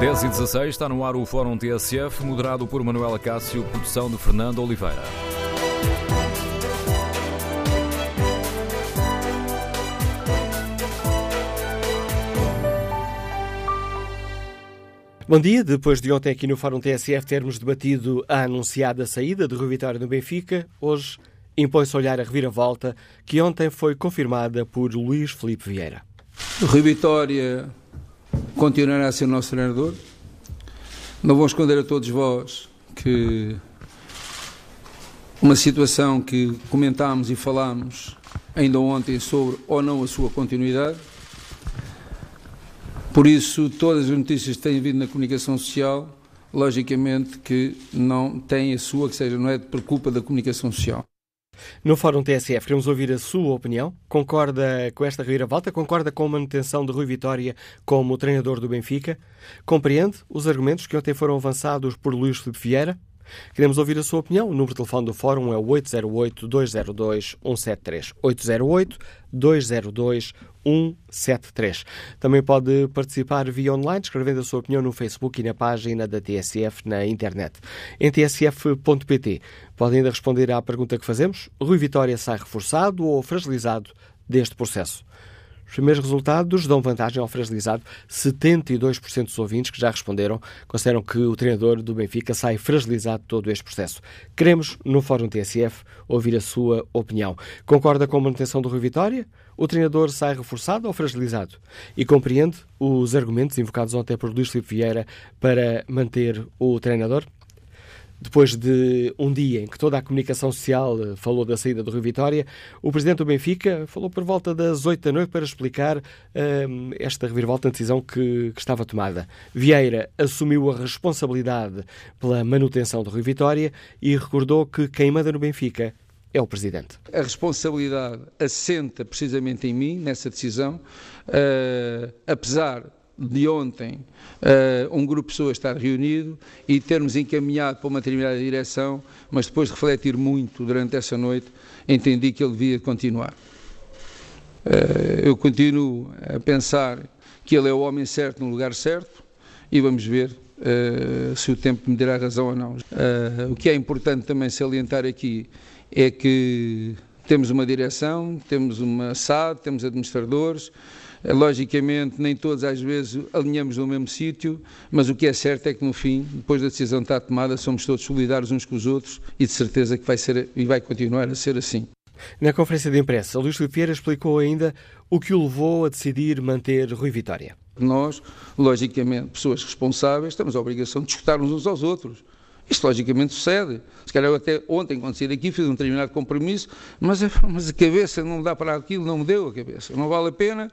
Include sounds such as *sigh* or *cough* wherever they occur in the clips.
10 e 16 está no ar o Fórum TSF, moderado por Manuela Cássio, produção de Fernando Oliveira. Bom dia. Depois de ontem aqui no Fórum TSF termos debatido a anunciada saída de Rui Vitória no Benfica, hoje impõe-se olhar a reviravolta que ontem foi confirmada por Luís Felipe Vieira. Rui Vitória continuará a ser nosso treinador. Não vou esconder a todos vós que uma situação que comentámos e falámos ainda ontem sobre ou não a sua continuidade por isso, todas as notícias que têm vindo na comunicação social, logicamente que não têm a sua, que seja, não é por culpa da comunicação social. No Fórum TSF, queremos ouvir a sua opinião. Concorda com esta reviravolta? Concorda com a manutenção de Rui Vitória como treinador do Benfica? Compreende os argumentos que ontem foram avançados por Luís Filipe Vieira? Queremos ouvir a sua opinião. O número de telefone do Fórum é o 808-202-173. 808-202-173. Também pode participar via online, escrevendo a sua opinião no Facebook e na página da TSF na internet. Em tsf.pt pode ainda responder à pergunta que fazemos. Rui Vitória sai reforçado ou fragilizado deste processo? Os primeiros resultados dão vantagem ao fragilizado. 72% dos ouvintes que já responderam consideram que o treinador do Benfica sai fragilizado todo este processo. Queremos, no Fórum TSF, ouvir a sua opinião. Concorda com a manutenção do Rui Vitória? O treinador sai reforçado ou fragilizado? E compreende os argumentos invocados ontem por Luís Filipe Vieira para manter o treinador? Depois de um dia em que toda a comunicação social eh, falou da saída do Rio Vitória, o presidente do Benfica falou por volta das oito da noite para explicar uh, esta reviravolta na decisão que, que, estava tomada. Vieira assumiu a responsabilidade pela manutenção do Rio Vitória e recordou que quem manda no Benfica é o Presidente. A responsabilidade assenta precisamente em mim, nessa decisão, uh, apesar de ontem uh, um grupo de pessoas estar reunido e termos encaminhado para uma determinada direção, mas depois de refletir muito durante essa noite, entendi que ele devia continuar. Uh, eu continuo a pensar que ele é o homem certo no lugar certo e vamos ver uh, se o tempo me dirá razão ou não. o que é importante também salientar aqui é que temos uma direção, temos uma SAD, temos administradores, logicamente, nem todos às vezes alinhamos no mesmo sítio, mas o que é certo é que no fim, depois da decisão estar tomada, somos todos solidários uns com os outros e de certeza que vai ser e vai continuar a ser assim. Na conferência de imprensa, Luís Filipe explicou ainda o que o levou a decidir manter Rui Vitória. Nós, logicamente, pessoas responsáveis, temos a obrigação de escutar uns aos outros. Isto logicamente sucede. Se calhar eu até ontem, quando saí daqui, fiz um determinado compromisso, mas, mas a cabeça não dá para aquilo, não me deu a cabeça. Não vale a pena,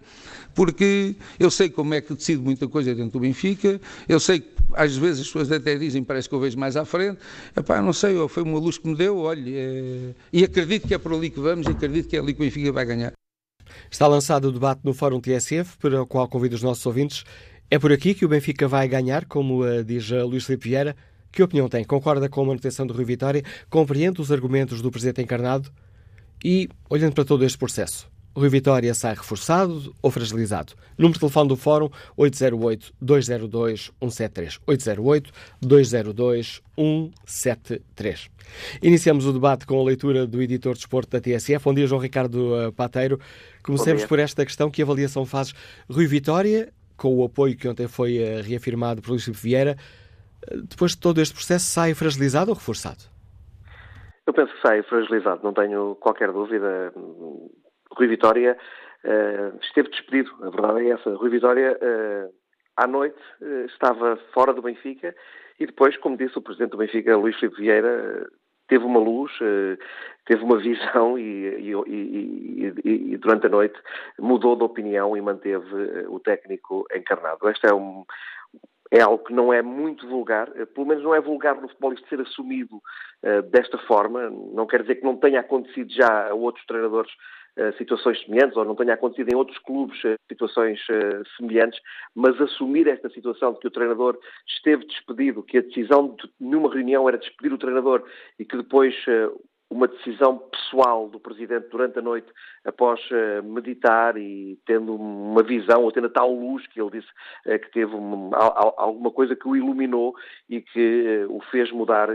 porque eu sei como é que decido muita coisa dentro do Benfica, eu sei que às vezes as pessoas até dizem, parece que eu vejo mais à frente, epá, não sei, foi uma luz que me deu, olha, é... e acredito que é por ali que vamos, e acredito que é ali que o Benfica vai ganhar. Está lançado o debate no Fórum TSF, para o qual convido os nossos ouvintes. É por aqui que o Benfica vai ganhar, como diz Luís Filipe Vieira, que opinião tem? Concorda com a manutenção do Rui Vitória? Compreende os argumentos do Presidente encarnado? E, olhando para todo este processo, o Rui Vitória sai reforçado ou fragilizado? Número de telefone do Fórum 808-202-173. 808-202-173. Iniciamos o debate com a leitura do editor de desporto da TSF. Bom dia, João Ricardo eh, Pateiro. Comecemos por esta questão. Que avaliação fazes? Rui Vitória, com o apoio que ontem foi eh, reafirmado por Luís Vieira, depois de todo este processo, sai fragilizado ou reforçado? Eu penso que sai fragilizado, não tenho qualquer dúvida. Rui Vitória uh, esteve despedido, a verdade é essa. Rui Vitória, uh, à noite, uh, estava fora do Benfica e depois, como disse o Presidente do Benfica, Luís Filipe Vieira, teve uma luz, teve uma visão e, e, e, e, durante a noite mudou de opinião e manteve o técnico encarnado. Este é um, é algo que não é muito vulgar, eh, pelo menos não é vulgar no futebol isto ser assumido uh, desta forma. Não quer dizer que não tenha acontecido já a outros treinadores uh, situações semelhantes, ou não tenha acontecido em outros clubes uh, situações semelhantes, mas assumir esta situação de que o treinador esteve despedido, que a decisão de nenhuma reunião era despedir o treinador e que depois uma decisão pessoal do Presidente durante a noite, após uh, meditar e tendo uma visão, ou tendo a tal luz que ele disse uh, que teve uma, alguma coisa que o iluminou e que uh, o fez mudar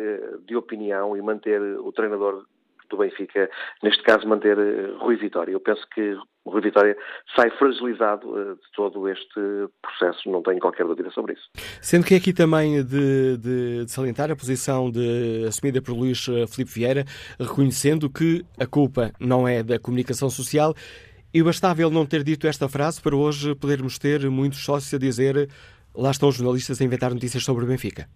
de opinião e manter o treinador do Benfica, neste caso manter Rui Vitória. Eu penso que Rui Vitória sai fragilizado uh, de todo este processo, não tenho qualquer dúvida sobre isso. Sendo que é aqui também de, de, de salientar a posição de, assumida por Luís eh, Filipe Vieira, reconhecendo que a culpa não é da comunicação social e bastava ele não ter dito esta frase para hoje podermos ter muitos sócios a dizer lá estão os jornalistas a inventar notícias sobre o Benfica.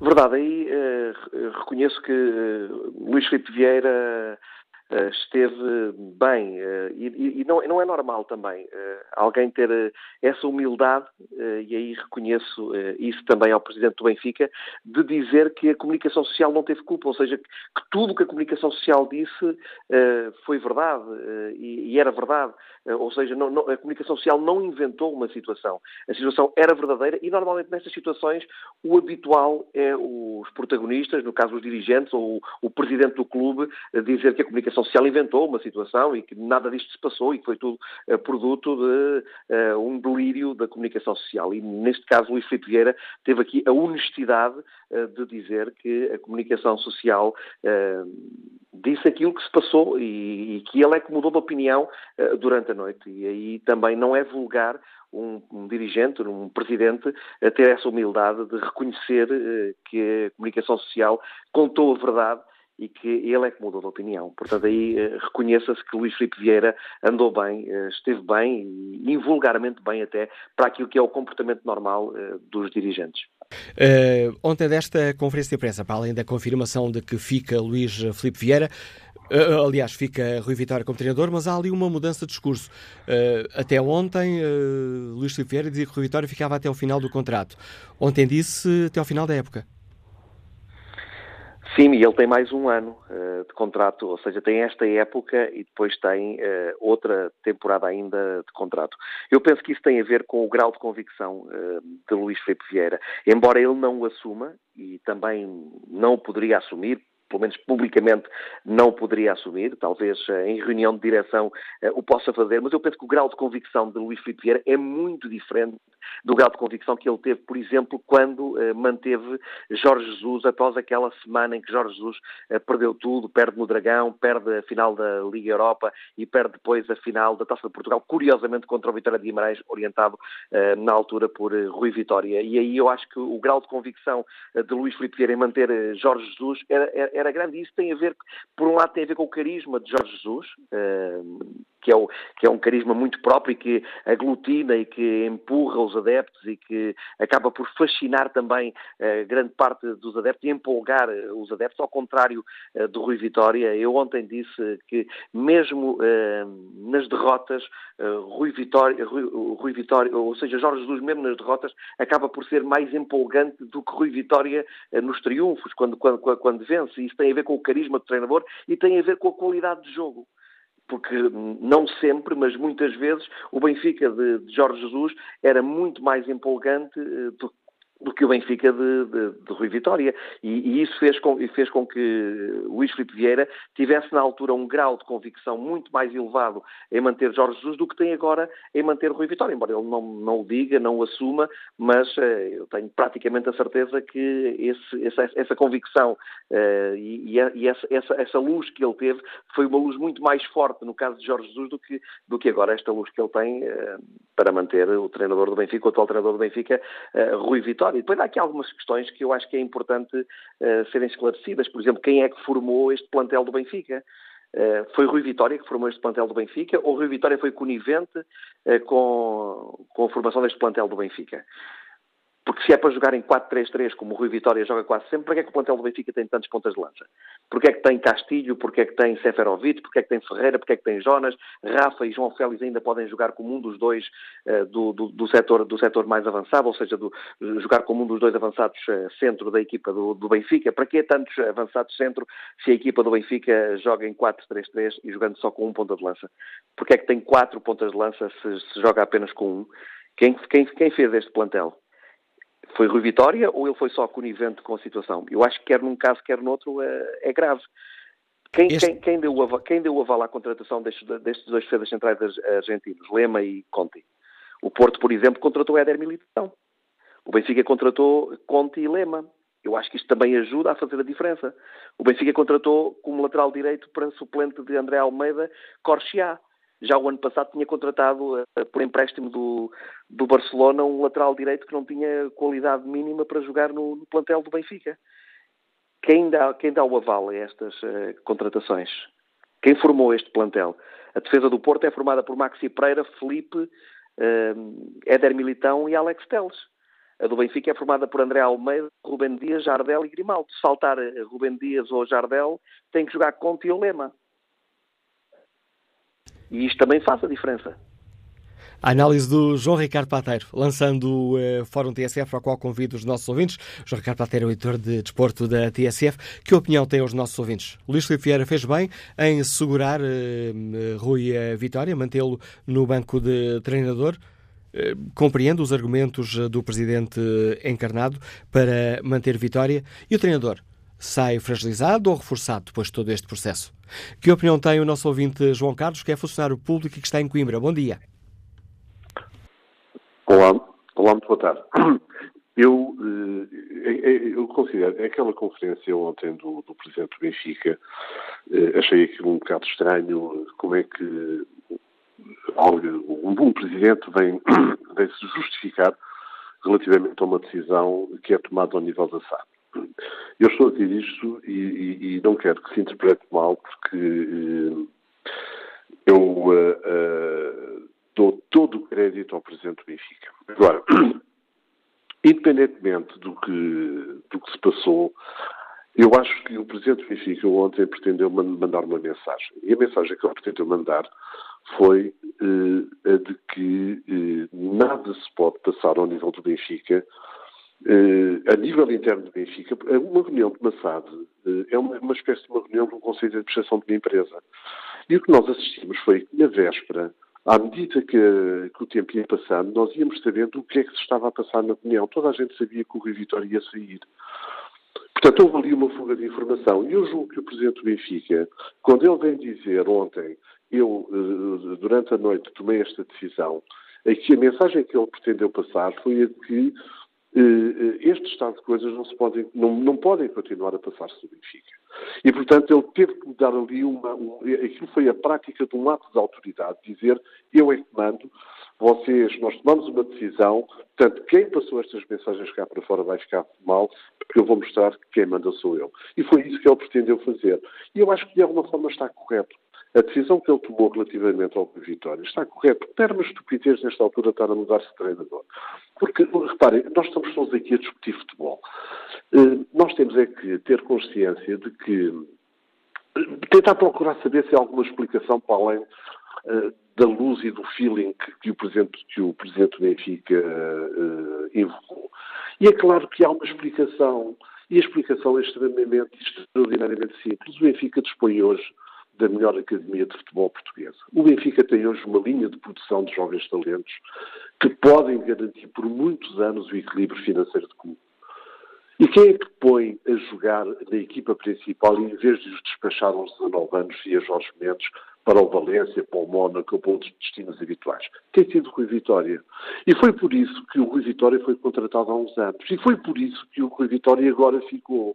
Verdade, aí uh, reconheço que uh, Luís Filipe Vieira esteve bem uh, e, não, é normal também uh, alguém ter essa humildade, e aí reconheço isso também ao Presidente do Benfica, de dizer que a comunicação social não teve culpa, ou seja, que, tudo o que a comunicação social disse foi verdade e, era verdade. ou seja, a comunicação social não inventou uma situação. A situação era verdadeira e normalmente nestas situações o habitual é os protagonistas, no caso os dirigentes ou o Presidente do clube, dizer que a comunicação social inventou uma situação e que nada disto se passou e que foi tudo uh, produto de uh, um delírio da comunicação social. E neste caso, Luís Filipe Vieira teve aqui a honestidade uh, de dizer que a comunicação social disse aquilo que se passou e, e, que ele é que mudou de opinião durante a noite. E aí também não é vulgar um, um, dirigente, um presidente, a ter essa humildade de reconhecer que a comunicação social contou a verdade e que ele é que mudou de opinião. Portanto, aí eh, reconheça-se que Luís Filipe Vieira andou bem, eh, esteve bem invulgarmente bem até para aquilo que é o comportamento normal eh, dos dirigentes. Uh, ontem desta conferência de imprensa, para além da confirmação de que fica Luís Filipe Vieira, Uh, aliás, fica Rui Vitória como treinador, mas há ali uma mudança de discurso. Uh, até ontem, Luís Filipe Vieira dizia que Rui Vitória ficava até o final do contrato. Ontem disse até ao final da época. Sim, e ele tem mais um ano uh, de contrato, ou seja, tem esta época e depois tem uh, outra temporada ainda de contrato. Eu penso que isso tem a ver com o grau de convicção uh, de Luís Felipe Vieira. Embora ele não o assuma, e também não o poderia assumir, pelo menos publicamente, não poderia assumir. Talvez eh, em reunião de direção eh, o possa fazer, mas eu penso que o grau de convicção de Luís Filipe Vieira é muito diferente do grau de convicção que ele teve, por exemplo, quando uh, manteve Jorge Jesus após aquela semana em que Jorge Jesus perdeu tudo, perde no Dragão, perde a final da Liga Europa e perde depois a final da Taça de Portugal, curiosamente contra o Vitória de Guimarães, orientado na altura por Rui Vitória. E aí eu acho que o grau de convicção de Luís Filipe Vieira em manter Jorge Jesus era era grande. E isso tem a ver, por um lado, tem a ver com o carisma de Jorge Jesus, uh, que, é o, que é um carisma muito próprio e que aglutina e que empurra os adeptos e que acaba por fascinar também uh, grande parte dos adeptos e empolgar eh, os adeptos, ao contrário uh, do Rui Vitória. Eu ontem disse que, mesmo nas derrotas, Rui Vitória, Rui, Rui Vitória, ou seja, Jorge Jesus, mesmo nas derrotas, acaba por ser mais empolgante do que Rui Vitória nos triunfos, quando, quando, quando vence isso tem a ver com o carisma do treinador e tem a ver com a qualidade de jogo porque não sempre, mas muitas vezes, o Benfica de, Jorge Jesus era muito mais empolgante eh, do do que o Benfica de, de, de Rui Vitória. E, e, isso fez com, fez com que Luís Filipe Vieira tivesse na altura um grau de convicção muito mais elevado em manter Jorge Jesus do que tem agora em manter Rui Vitória, embora ele não, não o diga, não o assuma, mas uh, eu tenho praticamente a certeza que esse, essa, essa, convicção uh, e, e essa, essa, essa, luz que ele teve foi uma luz muito mais forte no caso de Jorge Jesus do que, do que agora esta luz que ele tem uh, para manter o treinador do Benfica, o atual treinador do Benfica, Rui Vitória história. E depois há aqui algumas questões que eu acho que é importante uh, serem esclarecidas. Por exemplo, quem é que formou este plantel do Benfica? Uh, foi Rui Vitória que formou este plantel do Benfica ou Rui Vitória foi conivente uh, com, com a formação deste plantel do Benfica? Porque se é para jogar em 4-3-3, como o Rui Vitória joga quase sempre, para que é que o plantel do Benfica tem tantas pontas de lança? Porque é que tem Castilho, porque é que tem Seferovic, porque é que tem Ferreira, porque é que tem Jonas, Rafa e João Félix ainda podem jogar como um dos dois uh, do, do, do, setor, do setor mais avançado, ou seja, do, jogar como um dos dois avançados uh, centro da equipa do, do Benfica. Para que tantos avançados centro se a equipa do Benfica joga em 4-3-3 e jogando só com um ponta de lança? Porque é que tem quatro pontas de lança se, se joga apenas com um? Quem, quem, quem fez este plantel? Foi Rui Vitória ou ele foi só conivente com a situação? Eu acho que quer num caso, quer no outro, é, é grave. Quem, este... quem, quem, deu o, quem deu aval à contratação destes, destes dois defesas centrais argentinos, Lema e Conti? O Porto, por exemplo, contratou Éder Militão. O Benfica contratou Conti e Lema. Eu acho que isto também ajuda a fazer a diferença. O Benfica contratou como lateral direito para suplente de André Almeida, Corchia. Já o ano passado tinha contratado uh, por empréstimo do, do Barcelona um lateral direito que não tinha qualidade mínima para jogar no, no plantel do Benfica. Quem dá, quem dá o aval a estas uh, contratações? Quem formou este plantel? A defesa do Porto é formada por Maxi Pereira, Felipe, uh, Éder Militão e Alex Teles. A do Benfica é formada por André Almeida, Rubem Dias, Jardel e Grimaldo. Se faltar eh, Rubem Dias ou Jardel, tem que jogar Conte e Olema. E isto também faz a diferença. A análise do João Ricardo Pateiro, lançando o uh, Fórum TSF, ao qual convido os nossos ouvintes. João Ricardo Pateiro é o editor de desporto da TSF. Que opinião têm os nossos ouvintes? Luís Filipe Vieira fez bem em segurar uh, Rui a Vitória, mantê-lo no banco de treinador. Eh, compreendo os argumentos eh, do presidente encarnado para manter vitória e o treinador sai fragilizado ou reforçado depois de todo este processo? Que opinião tem o nosso ouvinte João Carlos, que é funcionário público e que está em Coimbra? Bom dia. Olá, olá muito boa tarde. *clears throat* Eu, eh, eu considero aquela conferência ontem do, do Presidente do Benfica, achei aquilo um bocado estranho, como é que um bom presidente vem, *clears throat* vem se justificar relativamente a uma decisão que é tomada ao nível da SAD. Eu estou a dizer isto e, e, e, não quero que se interprete mal, porque uh, eu uh, uh, dou todo o crédito ao Presidente do Benfica. Agora, *clears throat* independentemente do que, do que se passou, eu acho que o Presidente do Benfica ontem pretendeu mandar uma mensagem. E a mensagem que ele pretendeu mandar foi eh, a de que eh, nada se pode passar ao nível do Benfica, eh, a nível interno do Benfica. Uma reunião de Massad é uma, uma, espécie de uma reunião de um Conselho de Administração de uma empresa. E o que nós assistimos foi que, na véspera, à medida que, que, o tempo ia passando, nós íamos sabendo o que é que se estava a passar na reunião. Toda a gente sabia que o Rui Vitória ia sair. Portanto, houve ali uma fuga de informação. E eu julgo que o Presidente do Benfica, quando ele vem dizer ontem eu, eh, durante a noite, tomei esta decisão, em que a mensagem que ele pretendeu passar foi a de que eh, eh, este estado de coisas não, se podem, não, não podem continuar a passar-se no Benfica. E, portanto, ele teve que dar ali uma. Um, aquilo foi a prática de um ato de autoridade, dizer eu é que mando, vocês, nós tomamos uma decisão, portanto, quem passou estas mensagens cá para fora vai ficar mal, porque eu vou mostrar que quem manda sou eu. E foi isso que ele pretendeu fazer. E eu acho que de alguma forma está correto. A decisão que ele tomou relativamente ao Vitória está correta. Era uma estupidez nesta altura estar a mudar-se de treinador. Porque, reparem, nós estamos todos aqui a discutir futebol. Eh, nós temos é que ter consciência de que eh, tentar procurar saber se há alguma explicação para além uh, da luz e do feeling que, o Presidente, que o Presidente Benfica invocou. E é claro que há uma explicação, e a explicação é extremamente, extraordinariamente simples. O Benfica dispõe hoje da melhor academia de futebol portuguesa. O Benfica tem hoje uma linha de produção de jovens talentos que podem garantir por muitos anos o equilíbrio financeiro do clube. E quem é que põe a jogar na equipa principal e em vez de os despachar aos 19 anos via Jorge Mendes para o Valência, para o Mónaco para outros destinos habituais? Tem sido Rui Vitória. E foi por isso que o Rui Vitória foi contratado há uns anos. E foi por isso que o Rui Vitória agora ficou.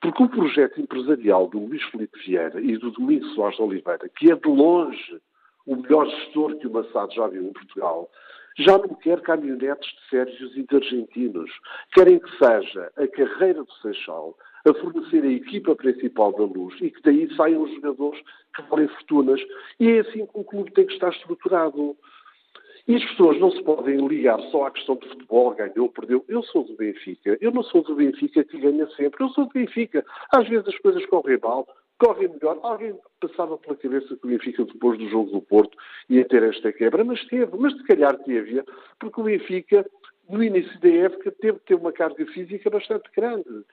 Porque o projeto empresarial do Luís Felipe Vieira e do Domingos Soares de Oliveira, que é de longe o melhor gestor que o Massado já viu em Portugal, já não quer caminhonetes de sérvios e de argentinos. Querem que seja a carreira do Seixal a fornecer a equipa principal da luz e que daí saiam os jogadores que valem fortunas. E é assim que o clube tem que estar estruturado. E as pessoas não se podem ligar só à questão de futebol, ganhou, perdeu. Eu sou do Benfica. Eu não sou do Benfica que ganha sempre. Eu sou do Benfica. Às vezes as coisas correm mal, correm melhor. Alguém passava pela cabeça que o Benfica, depois do jogo do Porto, ia ter esta quebra. Mas teve. Mas se calhar teve, porque o Benfica, no início da época, teve que ter uma carga física bastante grande.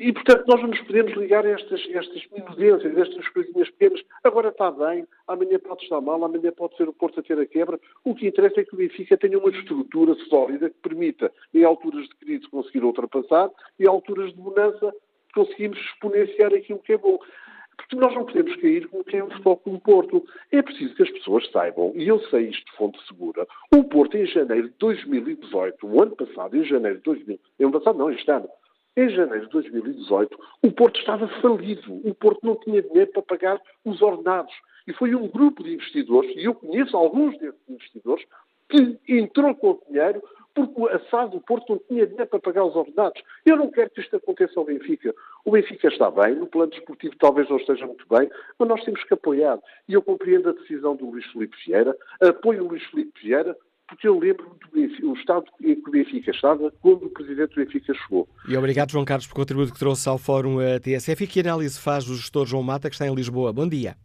E, portanto, nós não nos podemos ligar a estas, estas minudências, estas coisinhas pequenas. Agora está bem, amanhã pode estar mal, amanhã pode ser o Porto a ter a quebra. O que interessa é que o Benfica tenha uma estrutura sólida que permita, em alturas de crise, conseguir ultrapassar e em alturas de bonança, conseguimos exponenciar aquilo que é bom. Porque nós não podemos cair como quem é o Futebol Clube Porto. É preciso que as pessoas saibam, e eu sei isto de fonte segura, o Porto em janeiro de 2018, o ano passado, em janeiro de 2018, ano passado não, este ano, em janeiro de 2018, o Porto estava falido. O Porto não tinha dinheiro para pagar os ordenados. E foi um grupo de investidores, e eu conheço alguns desses investidores, que entrou com o dinheiro porque a SAD do Porto não tinha dinheiro para pagar os ordenados. Eu não quero que isto aconteça ao Benfica. O Benfica está bem, no plano desportivo talvez não esteja muito bem, mas nós temos que apoiar. E eu compreendo a decisão do Luís Filipe Vieira, apoio o Luís Filipe Vieira, porque eu lembro do estado em que o Benfica estava quando o presidente do Benfica chegou. E obrigado, João Carlos, pelo contributo que trouxe ao Fórum eh, TSF. E que análise faz o gestor João Mata, que está em Lisboa? Bom dia.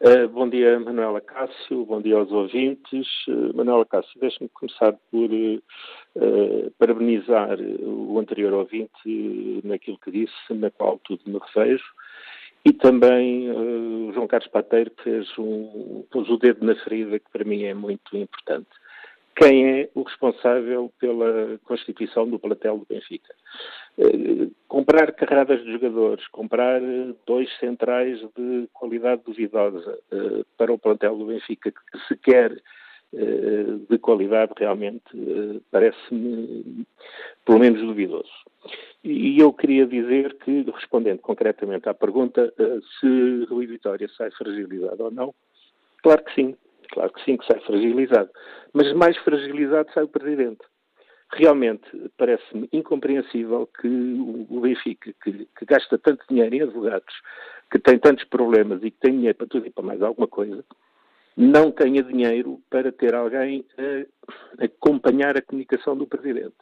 Uh, bom dia, Manuela Cássio, bom dia aos ouvintes. Uh, Manuela Cássio, deixe-me começar por uh, parabenizar o anterior ouvinte naquilo que disse, na qual tudo me revejo. E também uh, o João Carlos Pateiro fez um, pôs o dedo na ferida, que para mim é muito importante. Quem é o responsável pela constituição do platel do Benfica? Uh, comprar carradas de jogadores, comprar dois centrais de qualidade duvidosa uh, para o plantel do Benfica, que se quer de qualidade realmente parece-me pelo menos duvidoso. E eu queria dizer que, respondendo concretamente à pergunta eh, se Rui Vitória sai fragilizado ou não, claro que sim, claro que sim que sai fragilizado. Mas mais fragilizado sai o Presidente. Realmente parece-me incompreensível que o Benfica, que, que, gasta tanto dinheiro em advogados, que tem tantos problemas e que tem dinheiro para tudo e para mais alguma coisa, não tenha dinheiro para ter alguém a acompanhar a comunicação do Presidente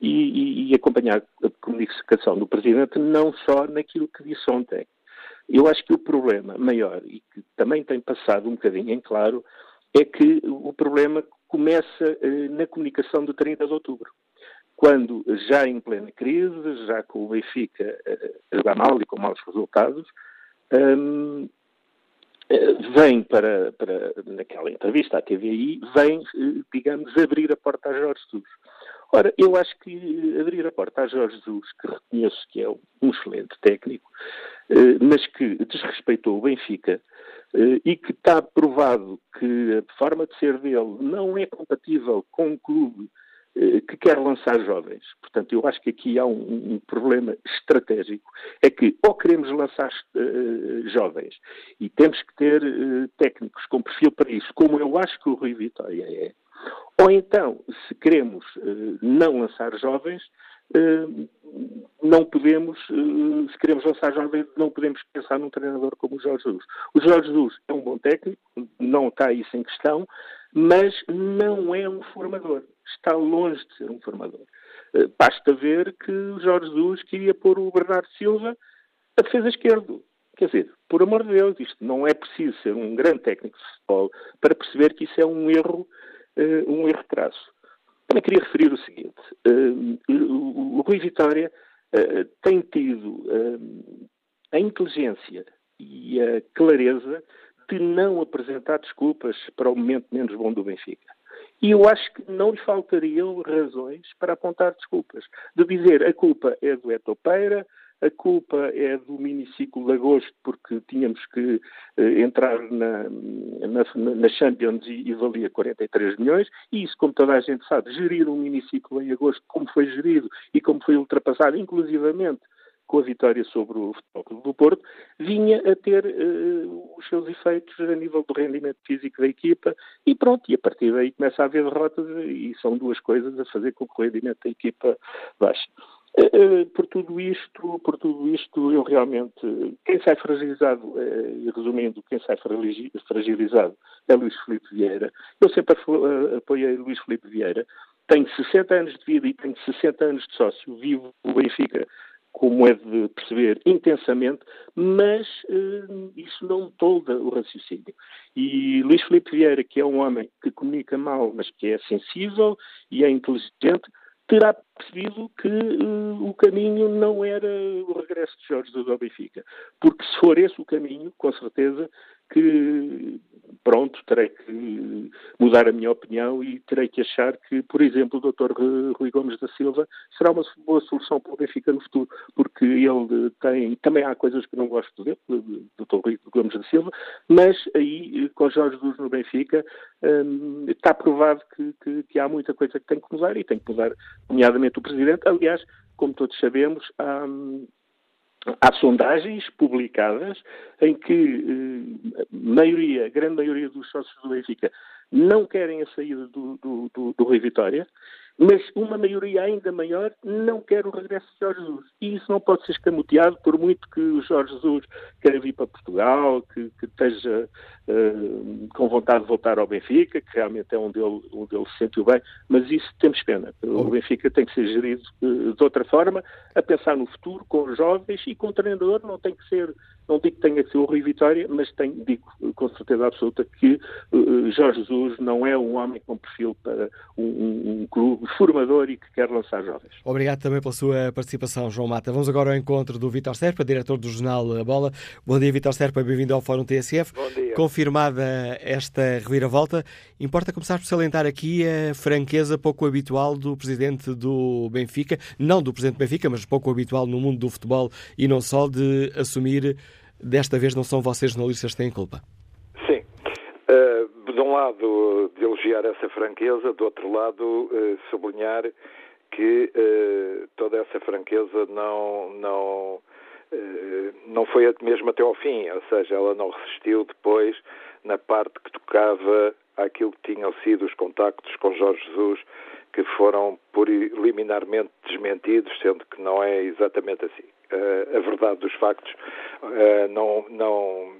e, e, e acompanhar a comunicação do Presidente não só naquilo que disse ontem. Eu acho que o problema maior, e que também tem passado um bocadinho em claro, é que o problema começa eh, na comunicação do 30 de outubro. Quando, já em plena crise, já com o Benfica eh, a mal e com maus resultados, um, eh, vem para, para, naquela entrevista à TVI, vem, eh, digamos, abrir a porta a Jorge Jesus. Ora, eu acho que abrir a porta a Jorge Jesus, que reconheço que é um excelente técnico, eh, mas que desrespeitou o Benfica eh, e que está provado que a forma de ser dele não é compatível com um clube eh, que quer lançar jovens. Portanto, eu acho que aqui há um, um problema estratégico. É que ou queremos lançar uh, jovens e temos que ter uh, técnicos com perfil para isso, como eu acho que o Rui Vitória é, ou então, se queremos uh, não lançar jovens, não podemos, se queremos lançar jovens, não podemos pensar num treinador como o Jorge Jesus. O Jorge Jesus é um bom técnico, não está isso em questão, mas não é um formador. Está longe de ser um formador. basta ver que o Jorge Jesus queria pôr o Bernardo Silva a defesa esquerdo. Quer dizer, por amor de Deus, isto não é preciso ser um grande técnico de futebol para perceber que isso é um erro uh, um erro traço. Também queria referir o seguinte: uh, o, Rui Vitória tem tido a inteligência e a clareza de não apresentar desculpas para o momento menos bom do Benfica. E eu acho que não lhe faltariam razões para apontar desculpas. De dizer a culpa é do Etopeira, a culpa é do miniciclo de agosto, porque tínhamos que eh, entrar na, na, na Champions e, e, valia 43 milhões, e isso, como toda a gente sabe, gerir um miniciclo em agosto, como foi gerido e como foi ultrapassado, inclusivamente com a vitória sobre o Futebol do Porto, vinha a ter uh, os seus efeitos a nível do rendimento físico da equipa e pronto, e a partir daí começa a haver derrotas e são duas coisas a fazer com que o rendimento da equipa baixe. Eh, eh, por tudo isto, por tudo isto, eu realmente, quem sai fragilizado, eh, resumindo, quem sai fragilizado é Luís Felipe Vieira. Eu sempre apoiei Luís Felipe Vieira. Tenho 60 anos de vida e tenho 60 anos de sócio. Vivo o Benfica, como é de perceber, intensamente, mas isso não tolda o raciocínio. E Luís Felipe Vieira, que é um homem que comunica mal, mas que é sensível e é inteligente, terá percebido que uh, o caminho não era o regresso de Jorge ao Benfica. Porque se for esse o caminho, com certeza que pronto, terei que mudar a minha opinião e terei que achar que, por exemplo, o Dr. Rui Gomes da Silva será uma boa solução para o Benfica no futuro, porque ele tem, também há coisas que não gosto dele, do Dr. Rui Gomes da Silva, mas aí, com Jorge Jesus no Benfica, hum, está provado que, que, que, há muita coisa que tem que mudar e tem que mudar, nomeadamente o Presidente. Aliás, como todos sabemos, há, hum, Há sondagens publicadas em que eh, maioria, grande maioria dos sócios do Benfica não querem a saída do, do, do, do Rui Vitória mas uma maioria ainda maior não quer o regresso de Jorge Jesus. E isso não pode ser escamoteado, por muito que o Jorge Jesus queira vir para Portugal, que, que esteja uh, com vontade de voltar ao Benfica, que realmente é onde ele, onde ele se sentiu bem, mas isso temos pena. O Benfica tem que ser gerido uh, de outra forma, a pensar no futuro, com os jovens e com o treinador, não tem que ser não digo que tenha que ser o Rui Vitória, mas tenho, digo com certeza absoluta que uh, Jorge Jesus não é um homem com perfil para um, um, um, clube formador e que quer lançar jovens. Obrigado também pela sua participação, João Mata. Vamos agora ao encontro do Vitor Serpa, diretor do jornal A Bola. Bom dia, Vitor Serpa, bem-vindo ao Fórum TSF. Bom dia. Confirmada esta reviravolta, importa começar por salientar aqui a franqueza pouco habitual do presidente do Benfica, não do presidente do Benfica, mas pouco habitual no mundo do futebol e não só, de assumir desta vez não são vocês jornalistas que têm culpa. Sim. Uh, de um lado, de elogiar essa franqueza, do outro lado, uh, sublinhar que uh, toda essa franqueza não, não, não foi mesmo até ao fim, ou seja, ela não resistiu depois na parte que tocava àquilo que tinham sido os contactos com Jorge Jesus, que foram por liminarmente desmentidos, sendo que não é exatamente assim. Uh, a verdade dos factos uh, não, não,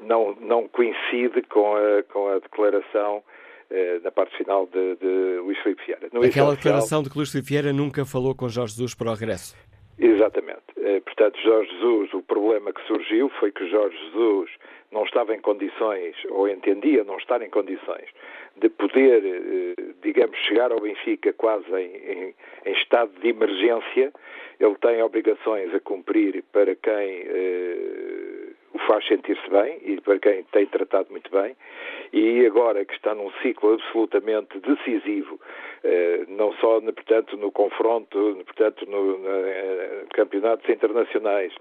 não, não coincide com a, com a declaração uh, na parte final de, de Luís Filipe Vieira. Aquela declaração de que Luís Filipe Vieira nunca falou com Jorge Jesus para o regresso. Exatamente. Portanto, Jorge Jesus, o problema que surgiu foi que Jorge Jesus não estava em condições, ou entendia não estar em condições, de poder, digamos, chegar ao Benfica quase em, em, em estado de emergência ele tem obrigações a cumprir para quem eh, o faz sentir-se bem e para quem tem tratado muito bem. E agora que está num ciclo absolutamente decisivo, eh, não só, portanto, no confronto, portanto, no, no, eh, campeonatos internacionais,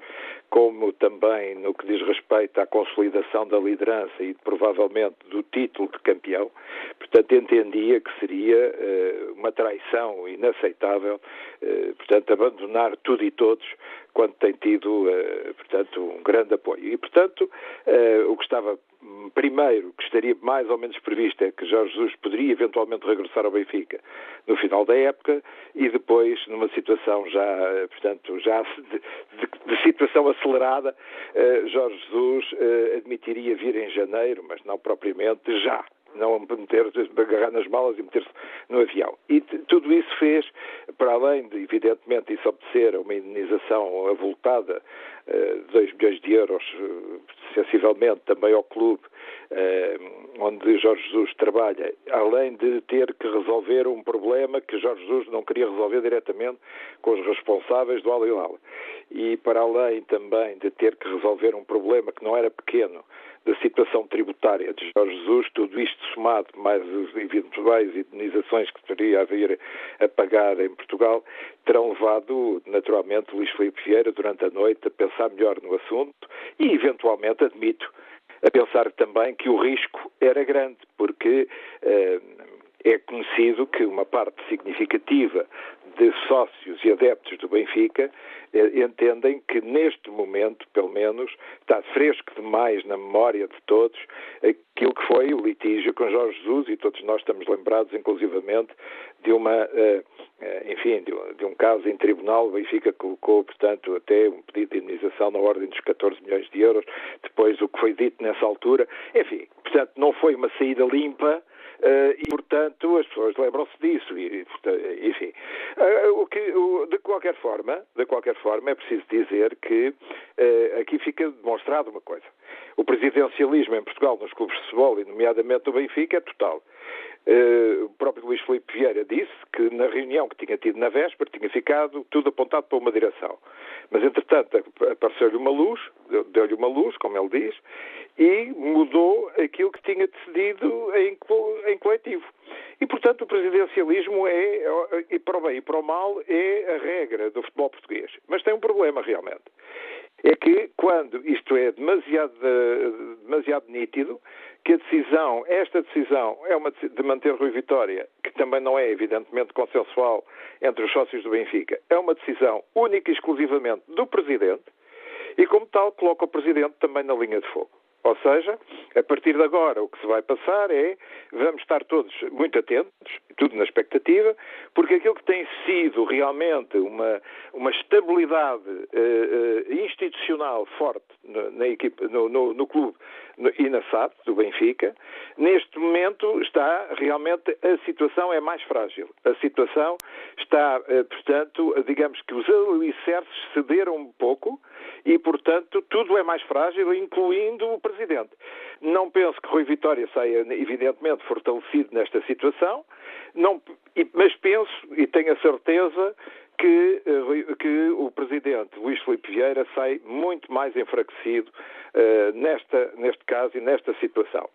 como também no que diz respeito à consolidação da liderança e provavelmente do título de campeão, portanto, entendia que seria eh, uma traição inaceitável, portanto, abandonar tudo e todos quando tem tido, portanto, um grande apoio. E, portanto, o que estava primeiro, que estaria mais ou menos previsto, é que Jorge Jesus poderia eventualmente regressar ao Benfica no final da época e depois, numa situação já, portanto, já de, de, de situação acelerada, uh, Jorge Jesus uh, admitiria vir em janeiro, mas não propriamente já não meter, agarrar nas malas e meter-se no avião. E tudo isso fez, para além de, evidentemente, isso a uma indenização avultada de 2 milhões de euros, sensivelmente, também ao clube, onde Jorge Jesus trabalha, além de ter que resolver um problema que Jorge Jesus não queria resolver diretamente com os responsáveis do Al Hilal. E para além também de ter que resolver um problema que não era pequeno, da situação tributária de Jorge Jesus, tudo isto somado, mais os eventuais indenizações que teria a vir a pagar em Portugal, terão levado, naturalmente, Luís Filipe Vieira, durante a noite, a pensar melhor no assunto e, eventualmente, admito, a pensar também que o risco era grande, porque eh, é conhecido que uma parte significativa de sócios e adeptos do Benfica eh, entendem que neste momento, pelo menos, está fresco demais na memória de todos aquilo que foi o litígio com Jorge Jesus e todos nós estamos lembrados, inclusivamente, de uma, eh, eh, enfim, de um caso em tribunal, o Benfica colocou, portanto, até um pedido de indenização na ordem dos 14 milhões de euros, depois o que foi dito nessa altura, enfim, portanto, não foi uma saída limpa, e, portanto, as pessoas lembram-se disso. E, enfim, uh, o que, o, de qualquer forma, de qualquer forma, é preciso dizer que uh, aqui fica demonstrado uma coisa. O presidencialismo em Portugal nos clubes de futebol, e nomeadamente no Benfica, é total. Uh, o próprio Luís Filipe Vieira disse que na reunião que tinha tido na véspera tinha ficado tudo apontado para uma direção. Mas, entretanto, apareceu-lhe uma luz deu-lhe uma luz, como ele diz, e mudou aquilo que tinha decidido em, em coletivo. E, portanto, o presidencialismo é, e para o bem e para o mal, é a regra do futebol português. Mas tem um problema, realmente. É que, quando isto é demasiado, demasiado nítido, que a decisão, esta decisão, é uma de manter Rui Vitória, que também não é evidentemente consensual entre os sócios do Benfica, é uma decisão única e exclusivamente do Presidente e, como tal, coloca o Presidente também na linha de fogo. Ou seja, a partir de agora o que se vai passar é vamos estar todos muito atentos, tudo na expectativa, porque aquilo que tem sido realmente uma, uma estabilidade uh, uh, institucional forte na, na equipe, no, no, no clube no, e na SAD, do Benfica, neste momento está realmente a situação é mais frágil. A situação está, uh, portanto, digamos que os alicerces cederam um pouco e, portanto, tudo é mais frágil, incluindo o Presidente. Não penso que Rui Vitória saia, evidentemente, fortalecido nesta situação, não, mas penso e tenho a certeza que, eh, que, o Presidente Luís Filipe Vieira sai muito mais enfraquecido uh, nesta, neste caso e nesta situação.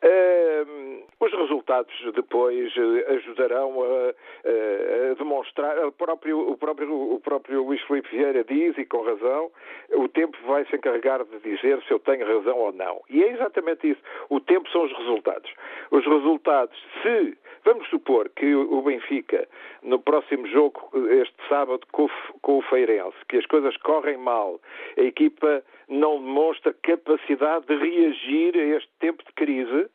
Uh, os resultados depois ajudarão a, a, demonstrar, o próprio, o, próprio, o próprio Luís Filipe Vieira diz, e com razão, o tempo vai se encarregar de dizer se eu tenho razão ou não. E é exatamente isso. O tempo são os resultados. Os resultados, se, vamos supor que o Benfica, no próximo jogo, este sábado, com, o Feirense, que as coisas correm mal, a equipa não demonstra capacidade de reagir a este tempo de crise,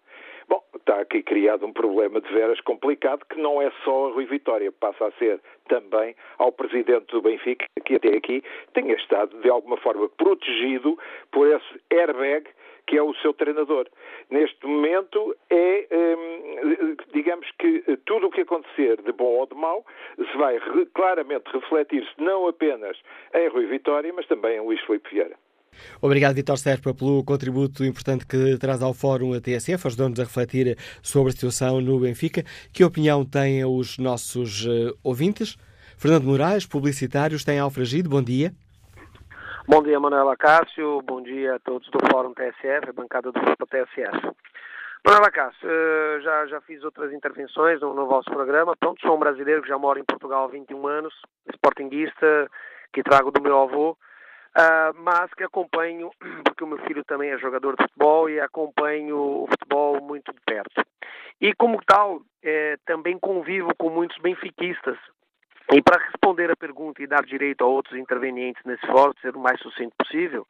Bom, está aqui criado um problema de veras complicado que não é só a Rui Vitória, passa a ser também ao presidente do Benfica, que até aqui tenha estado de alguma forma protegido por esse airbag que é o seu treinador. Neste momento é, hum, digamos que tudo o que acontecer de bom ou de mau se vai claramente refletir-se não apenas em Rui Vitória, mas também em Luís Filipe Vieira. Obrigado, Vitor Serpa, pelo contributo importante que traz ao Fórum a TSF, ajudando-nos a refletir sobre a situação no Benfica. Que opinião têm os nossos uh, ouvintes? Fernando Moraes, publicitários, tem Alfragido, bom dia. Bom dia, Manuela Cássio, bom dia a todos do Fórum TSF, a bancada do Fórum TSF. Manuela Cássio, uh, já, já fiz outras intervenções no, no vosso programa. Pronto, sou um brasileiro que já mora em Portugal há 21 anos, sportinguista, que trago do meu avô Uh, mas que acompanho, *clears throat* porque o meu filho também é jogador de futebol e acompanho o futebol muito de perto. E como tal, é, também convivo com muitos benfiquistas. E para responder a pergunta e dar direito a outros intervenientes nesse fórum, ser o mais sucinto possível,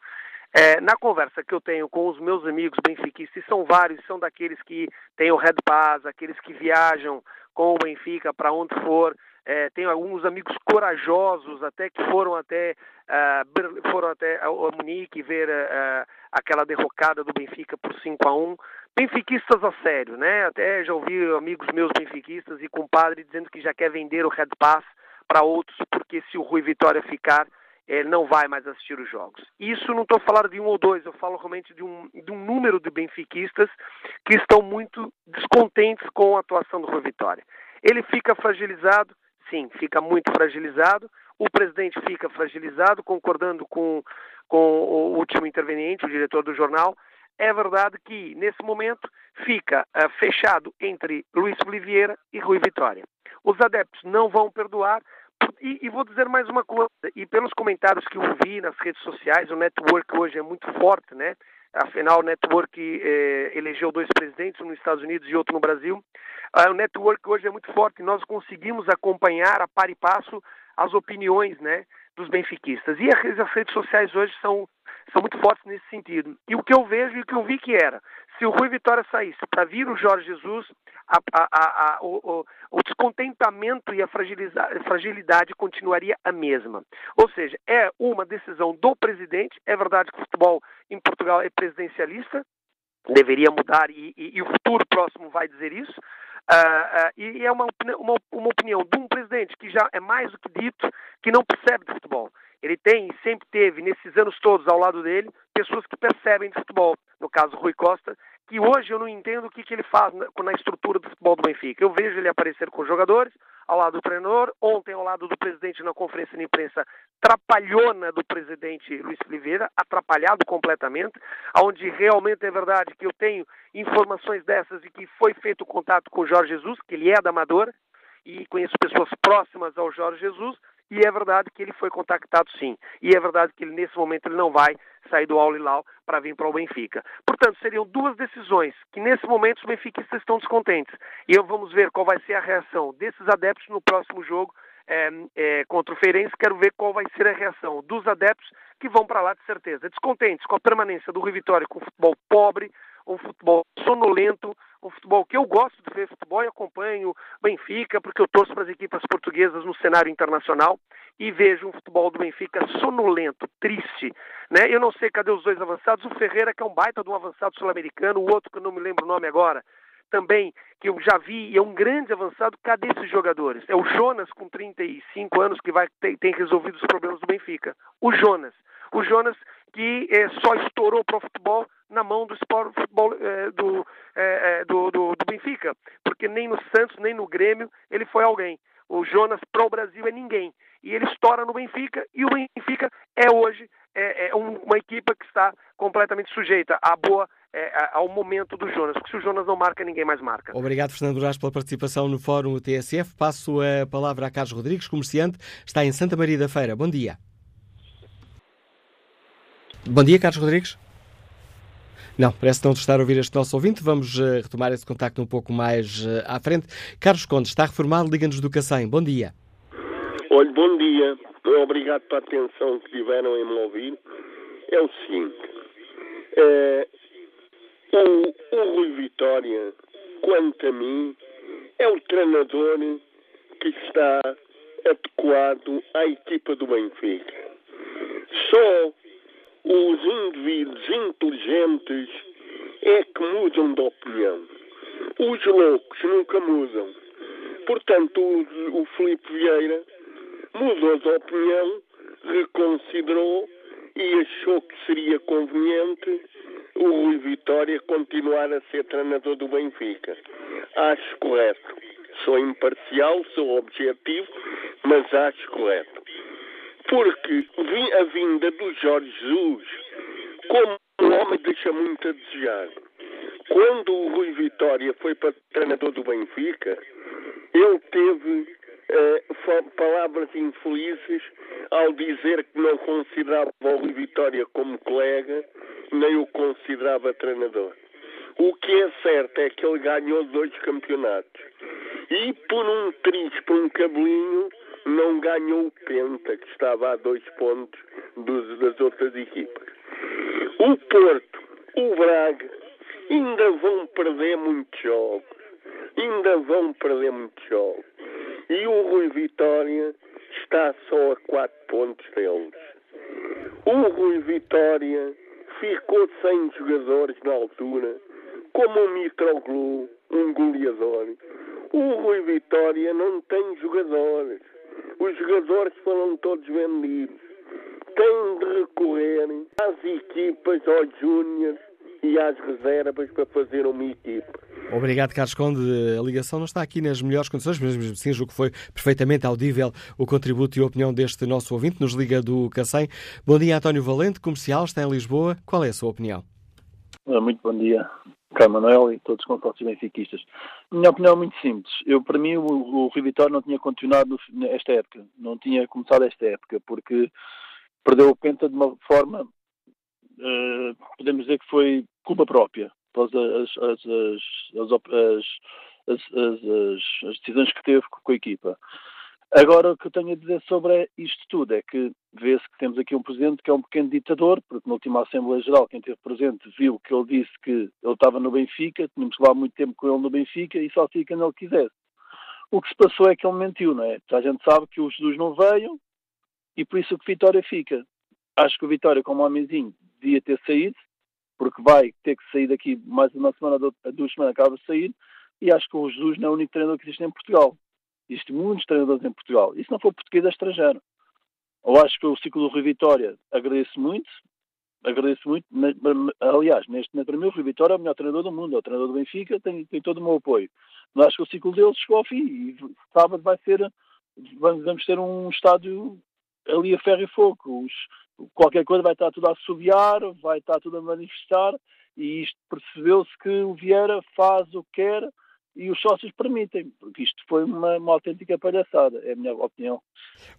é, na conversa que eu tenho com os meus amigos benfiquistas, são vários, são daqueles que têm o Red Pass, aqueles que viajam com o Benfica para onde for, é, tenho alguns amigos corajosos até que foram até uh, foram até a Munique ver uh, aquela derrocada do Benfica por 5 a 1 benfiquistas a sério, né? Até já ouvi amigos meus benfiquistas e compadre dizendo que já quer vender o Red Pass para outros porque se o Rui Vitória ficar ele não vai mais assistir os jogos. Isso não estou falando de um ou dois, eu falo realmente de um, de um número de benfiquistas que estão muito descontentes com a atuação do Rui Vitória. Ele fica fragilizado, sim, fica muito fragilizado. O presidente fica fragilizado, concordando com, com o último interveniente, o diretor do jornal. É verdade que, nesse momento, fica uh, fechado entre Luiz Oliveira e Rui Vitória. Os adeptos não vão perdoar, e, e, vou dizer mais uma coisa, e pelos comentários que eu vi nas redes sociais, o network hoje é muito forte, né? Afinal, o network eh, elegeu dois presidentes, um nos Estados Unidos e outro no Brasil. Ah, o network hoje é muito forte nós conseguimos acompanhar a par e passo as opiniões né, dos benfiquistas. E as redes sociais hoje são, são muito fortes nesse sentido. E o que eu vejo e o que eu vi que era, se o Rui Vitória saísse para vir o Jorge Jesus, a, a, a, o, o, descontentamento e a fragilidade continuaria a mesma. Ou seja, é uma decisão do presidente. É verdade que o futebol em Portugal é presidencialista, deveria mudar e, e, e o futuro próximo vai dizer isso. Uh, uh, e é uma, uma, uma, opinião de um presidente que já é mais do que dito, que não percebe de futebol. Ele tem e sempre teve, nesses anos todos ao lado dele, pessoas que percebem de futebol. No caso, Rui Costa, que hoje eu não entendo o que, que ele faz na, na estrutura do futebol do Benfica. Eu vejo ele aparecer com jogadores, ao lado do treinador, ontem ao lado do presidente na conferência de imprensa trapalhona do presidente Luiz Oliveira, atrapalhado completamente, onde realmente é verdade que eu tenho informações dessas e que foi feito contato com o Jorge Jesus, que ele é da Amadora, e conheço pessoas próximas ao Jorge Jesus, e é verdade que ele foi contactado sim. E é verdade que ele, nesse momento ele não vai sair do Al Hilal para vir para o Benfica. Portanto, seriam duas decisões que nesse momento os benfiquistas estão descontentes. E vamos ver qual vai ser a reação desses adeptos no próximo jogo é, é, contra o Feirense. Quero ver qual vai ser a reação dos adeptos que vão para lá de certeza. Descontentes com a permanência do Rio Vitória com o futebol pobre, um futebol sonolento, um futebol que eu gosto de ver futebol e acompanho Benfica, porque eu torço para as equipes portuguesas no cenário internacional e vejo um futebol do Benfica sonolento, triste. Né? Eu não sei cadê os dois avançados, o Ferreira, que é um baita de um avançado sul-americano, o outro que eu não me lembro o nome agora, também, que eu já vi, e é um grande avançado, cadê esses jogadores? É o Jonas, com 35 anos, que vai tem, tem resolvido os problemas do Benfica. O Jonas. O Jonas que é, só estourou para o futebol na mão do esporte futebol é, do, é, do, do, do, Benfica, porque nem no Santos nem no Grêmio ele foi alguém. O Jonas para o Brasil é ninguém e ele estoura no Benfica e o Benfica é hoje é, é uma equipe que está completamente sujeita à boa ao momento do Jonas, porque se o Jonas não marca, ninguém mais marca. Obrigado, Fernando Brás, pela participação no Fórum TSF. Passo a palavra a Carlos Rodrigues, comerciante, está em Santa Maria da Feira. Bom dia. Bom dia, Carlos Rodrigues. Não, parece não estar a ouvir este nosso ouvinte. Vamos uh, retomar esse contacto um pouco mais uh, à frente. Carlos Conde, está reformado, liga-nos do Cacém. Bom dia. Olha, bom dia. Obrigado pela atenção que tiveram em me ouvir. É o seguinte. É, o, o Rui Vitória, quanto a mim, é o treinador que está adequado à equipa do Benfica. Só os indivíduos inteligentes é que mudam de opinião. Os loucos nunca mudam. Portanto, o, o Filipe Vieira mudou de opinião, reconsiderou e achou que seria conveniente o Rui Vitória continuar a ser treinador do Benfica. Acho correto. Sou imparcial, sou objetivo, mas acho correto porque a vinda do Jorge Jesus, como um homem deixa muito a desejar. Quando o Rui Vitória foi para treinador do Benfica, ele teve eh, palavras infelizes ao dizer que não considerava o Rui Vitória como colega, nem o considerava treinador. O que é certo é que ele ganhou dois campeonatos. E por um triz, por um cabelinho, não ganhou o Penta, que estava a dois pontos dos, das outras equipas. O Porto, o Braga, ainda vão perder muitos jogos. Ainda vão perder muitos jogos. E o Rui Vitória está só a quatro pontos deles. O Rui Vitória ficou sem jogadores na altura, como o Mitroglou, um goleador. O Rui Vitória não tem jogadores. Os jogadores foram todos vendidos. Têm de recorrer às equipas, aos júniores e às reservas para fazer uma equipa. Obrigado, Carlos Conde. A ligação não está aqui nas melhores condições, mas mesmo assim julgo que foi perfeitamente audível o contributo e a opinião deste nosso ouvinte, nos liga do Cacém. Bom dia, António Valente, comercial, está em Lisboa. Qual é a sua opinião? Muito bom dia. Cá Manuel e todos os consórcios benfiquistas. Minha opinião é muito simples. Eu, para mim, o, o Vitória não tinha continuado esta época. Não tinha começado esta época, porque perdeu o Penta de uma forma, uh, podemos dizer que foi culpa própria, após as, as, as, as, decisões que teve com a equipa. Agora, o que eu tenho a dizer sobre isto tudo é que vê-se que temos aqui um presidente que é um pequeno ditador, porque na última Assembleia Geral, quem esteve presente viu que ele disse que ele estava no Benfica, tínhamos levar muito tempo com ele no Benfica e só fica quando ele quisesse. O que se passou é que ele mentiu, não é? A gente sabe que o Jesus não veio e por isso que Vitória fica. Acho que o Vitória, como homenzinho, devia ter saído, porque vai ter que sair daqui mais uma semana, duas semanas, acaba de sair, e acho que o Jesus não é o único treinador que existe em Portugal. Existem muitos treinadores em Portugal. E se não for português, é estrangeiro. Eu acho que o ciclo do Rio Vitória agradeço muito, agradeço muito. Aliás, neste para mim, o Rui Vitória é o melhor treinador do mundo, é o treinador do Benfica, tem, tem todo o meu apoio. Mas acho que o ciclo dele chegou ao fim e sábado vai ser, vamos ter um estádio ali a ferro e fogo. Os, qualquer coisa vai estar tudo a assobiar, vai estar tudo a manifestar e isto percebeu-se que o Vieira faz o que quer e os sócios permitem, porque isto foi uma, uma autêntica palhaçada, é a minha opinião.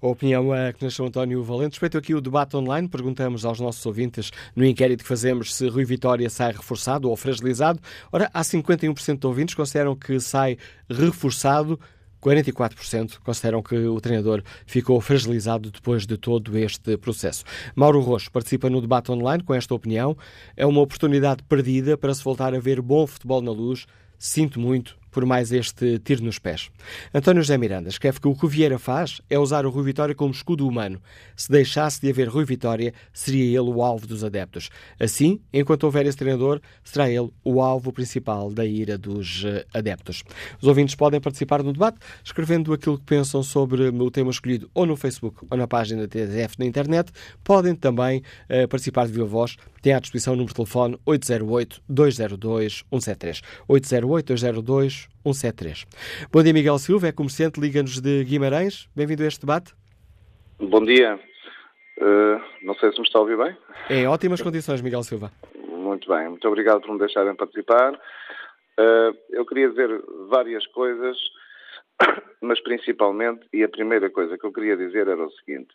A opinião é que nasceu António Valente. Respeito aqui o debate online, perguntamos aos nossos ouvintes no inquérito que fazemos se Rui Vitória sai reforçado ou fragilizado. Ora, há 51% de ouvintes que consideram que sai reforçado, 44% consideram que o treinador ficou fragilizado depois de todo este processo. Mauro Rocha participa no debate online com esta opinião. É uma oportunidade perdida para se voltar a ver bom futebol na luz. Sinto muito, por mais este tiro nos pés. António José Miranda escreve que o que o Vieira faz é usar o Rui Vitória como escudo humano. Se deixasse de haver Rui Vitória, seria ele o alvo dos adeptos. Assim, enquanto houver esse treinador, será ele o alvo principal da ira dos eh, adeptos. Os ouvintes podem participar no debate escrevendo aquilo que pensam sobre o tema escolhido ou no Facebook ou na página da TSF na internet. Podem também uh, participar de viva voz. Tem à disposição o número de telefone 808-202-173. 808-202 173. Bom dia, Miguel Silva, é comerciante, liga-nos de Guimarães. Bem-vindo a este debate. Bom dia. Uh, não sei se me está a ouvir bem. Em ótimas condições, Miguel Silva. Muito bem, muito obrigado por me deixarem participar. Uh, eu queria dizer várias coisas, *coughs* mas principalmente, e a primeira coisa que eu queria dizer era o seguinte: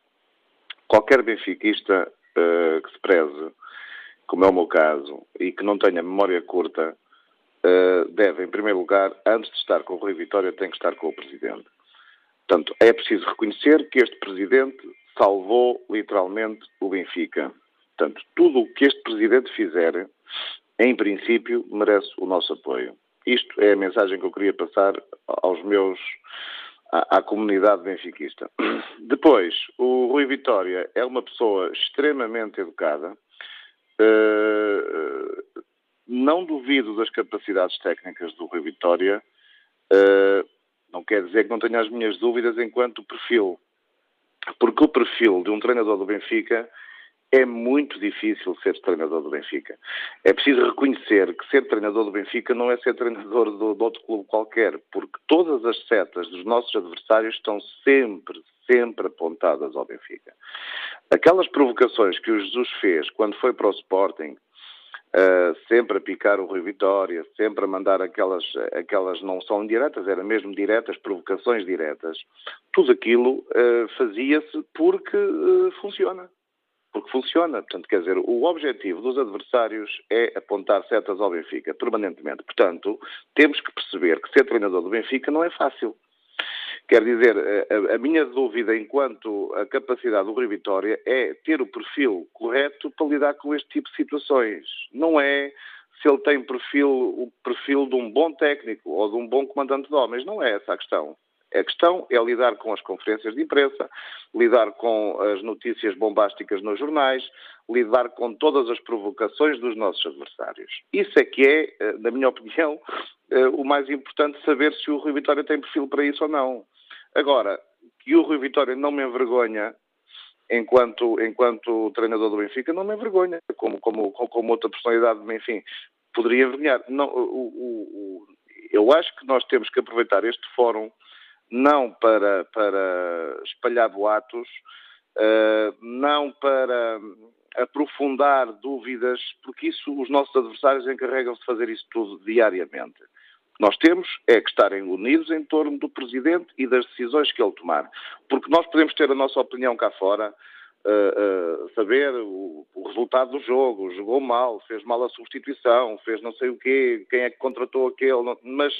qualquer benfiquista uh, que se preze, como é o meu caso, e que não tenha memória curta, uh, deve, em primeiro lugar, antes de estar com o Rui Vitória, tem que estar com o Presidente. Portanto, é preciso reconhecer que este Presidente salvou literalmente o Benfica. Portanto, tudo o que este Presidente fizer, em princípio, merece o nosso apoio. Isto é a mensagem que eu queria passar aos meus, à comunidade benfiquista. Depois, o Rui Vitória é uma pessoa extremamente educada, uh, não duvido das capacidades técnicas do Rui Vitória. Uh, não quer dizer que não tenha as minhas dúvidas enquanto perfil. Porque o perfil de um treinador do Benfica é muito difícil ser treinador do Benfica. É preciso reconhecer que ser treinador do Benfica não é ser treinador do, de outro clube qualquer, porque todas as setas dos nossos adversários estão sempre, sempre apontadas ao Benfica. Aquelas provocações que o Jesus fez quando foi para o Sporting, Uh, sempre a picar o Rui Vitória, sempre a mandar aquelas, aquelas não são diretas, eram mesmo diretas, provocações diretas. Tudo aquilo uh, fazia-se porque uh, funciona. Porque funciona. Portanto, quer dizer, o objetivo dos adversários é apontar setas ao Benfica, permanentemente. Portanto, temos que perceber que ser treinador do Benfica não é fácil. Quer dizer, a, a, minha dúvida enquanto a capacidade do Rui Vitória é ter o perfil correto para lidar com este tipo de situações. Não é se ele tem perfil, o perfil de um bom técnico ou de um bom comandante de homens. Não é essa a questão. A questão é lidar com as conferências de imprensa, lidar com as notícias bombásticas nos jornais, lidar com todas as provocações dos nossos adversários. Isso é que é, eh, na minha *laughs* opinião, eh, o mais importante saber se o Rui Vitória tem perfil para isso ou não. Agora, que o Rui Vitória não me envergonha enquanto, enquanto treinador do Benfica, não me envergonha, como, como, como outra personalidade, enfim, poderia envergonhar. Não, o, o, o, eu acho que nós temos que aproveitar este fórum não para, para espalhar boatos, uh, não para aprofundar dúvidas, porque isso os nossos adversários encarregam-se de fazer isso tudo diariamente. Nós temos é que estarem unidos em torno do Presidente e das decisões que ele tomar. Porque nós podemos ter a nossa opinião cá fora, uh, uh, saber o, o, resultado do jogo, jogou mal, fez mal a substituição, fez não sei o quê, quem é que contratou aquele, mas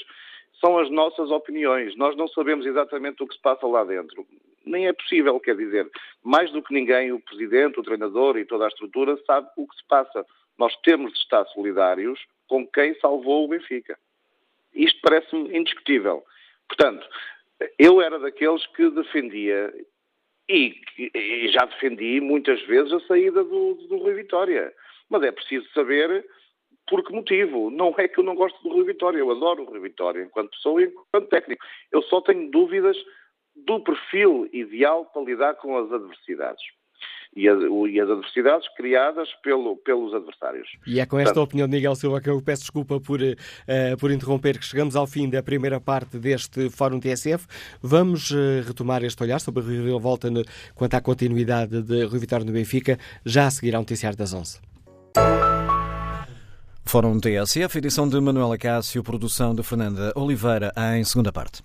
são as nossas opiniões. Nós não sabemos exatamente o que se passa lá dentro. Nem é possível, quer dizer, mais do que ninguém, o Presidente, o treinador e toda a estrutura sabe o que se passa. Nós temos de estar solidários com quem salvou o Benfica. Isto parece-me indiscutível. Portanto, eu era daqueles que defendia e, e, já defendi muitas vezes a saída do, do Rui Vitória. Mas é preciso saber por que motivo. Não é que eu não gosto do Rui Vitória, eu adoro o Rui Vitória enquanto pessoa e enquanto técnico. Eu só tenho dúvidas do perfil ideal para lidar com as adversidades. e, a, e, as adversidades criadas pelo, pelos adversários. E é com esta Portanto, opinião de Miguel Silva que eu peço desculpa por, uh, por interromper, que chegamos ao fim da primeira parte deste Fórum TSF. Vamos uh, retomar este olhar sobre a volta no, quanto à continuidade de Rui Vitória no Benfica, já a seguir ao noticiário das 11. Fórum TSF, edição de Manuela Cássio, produção de Fernanda Oliveira, em segunda parte.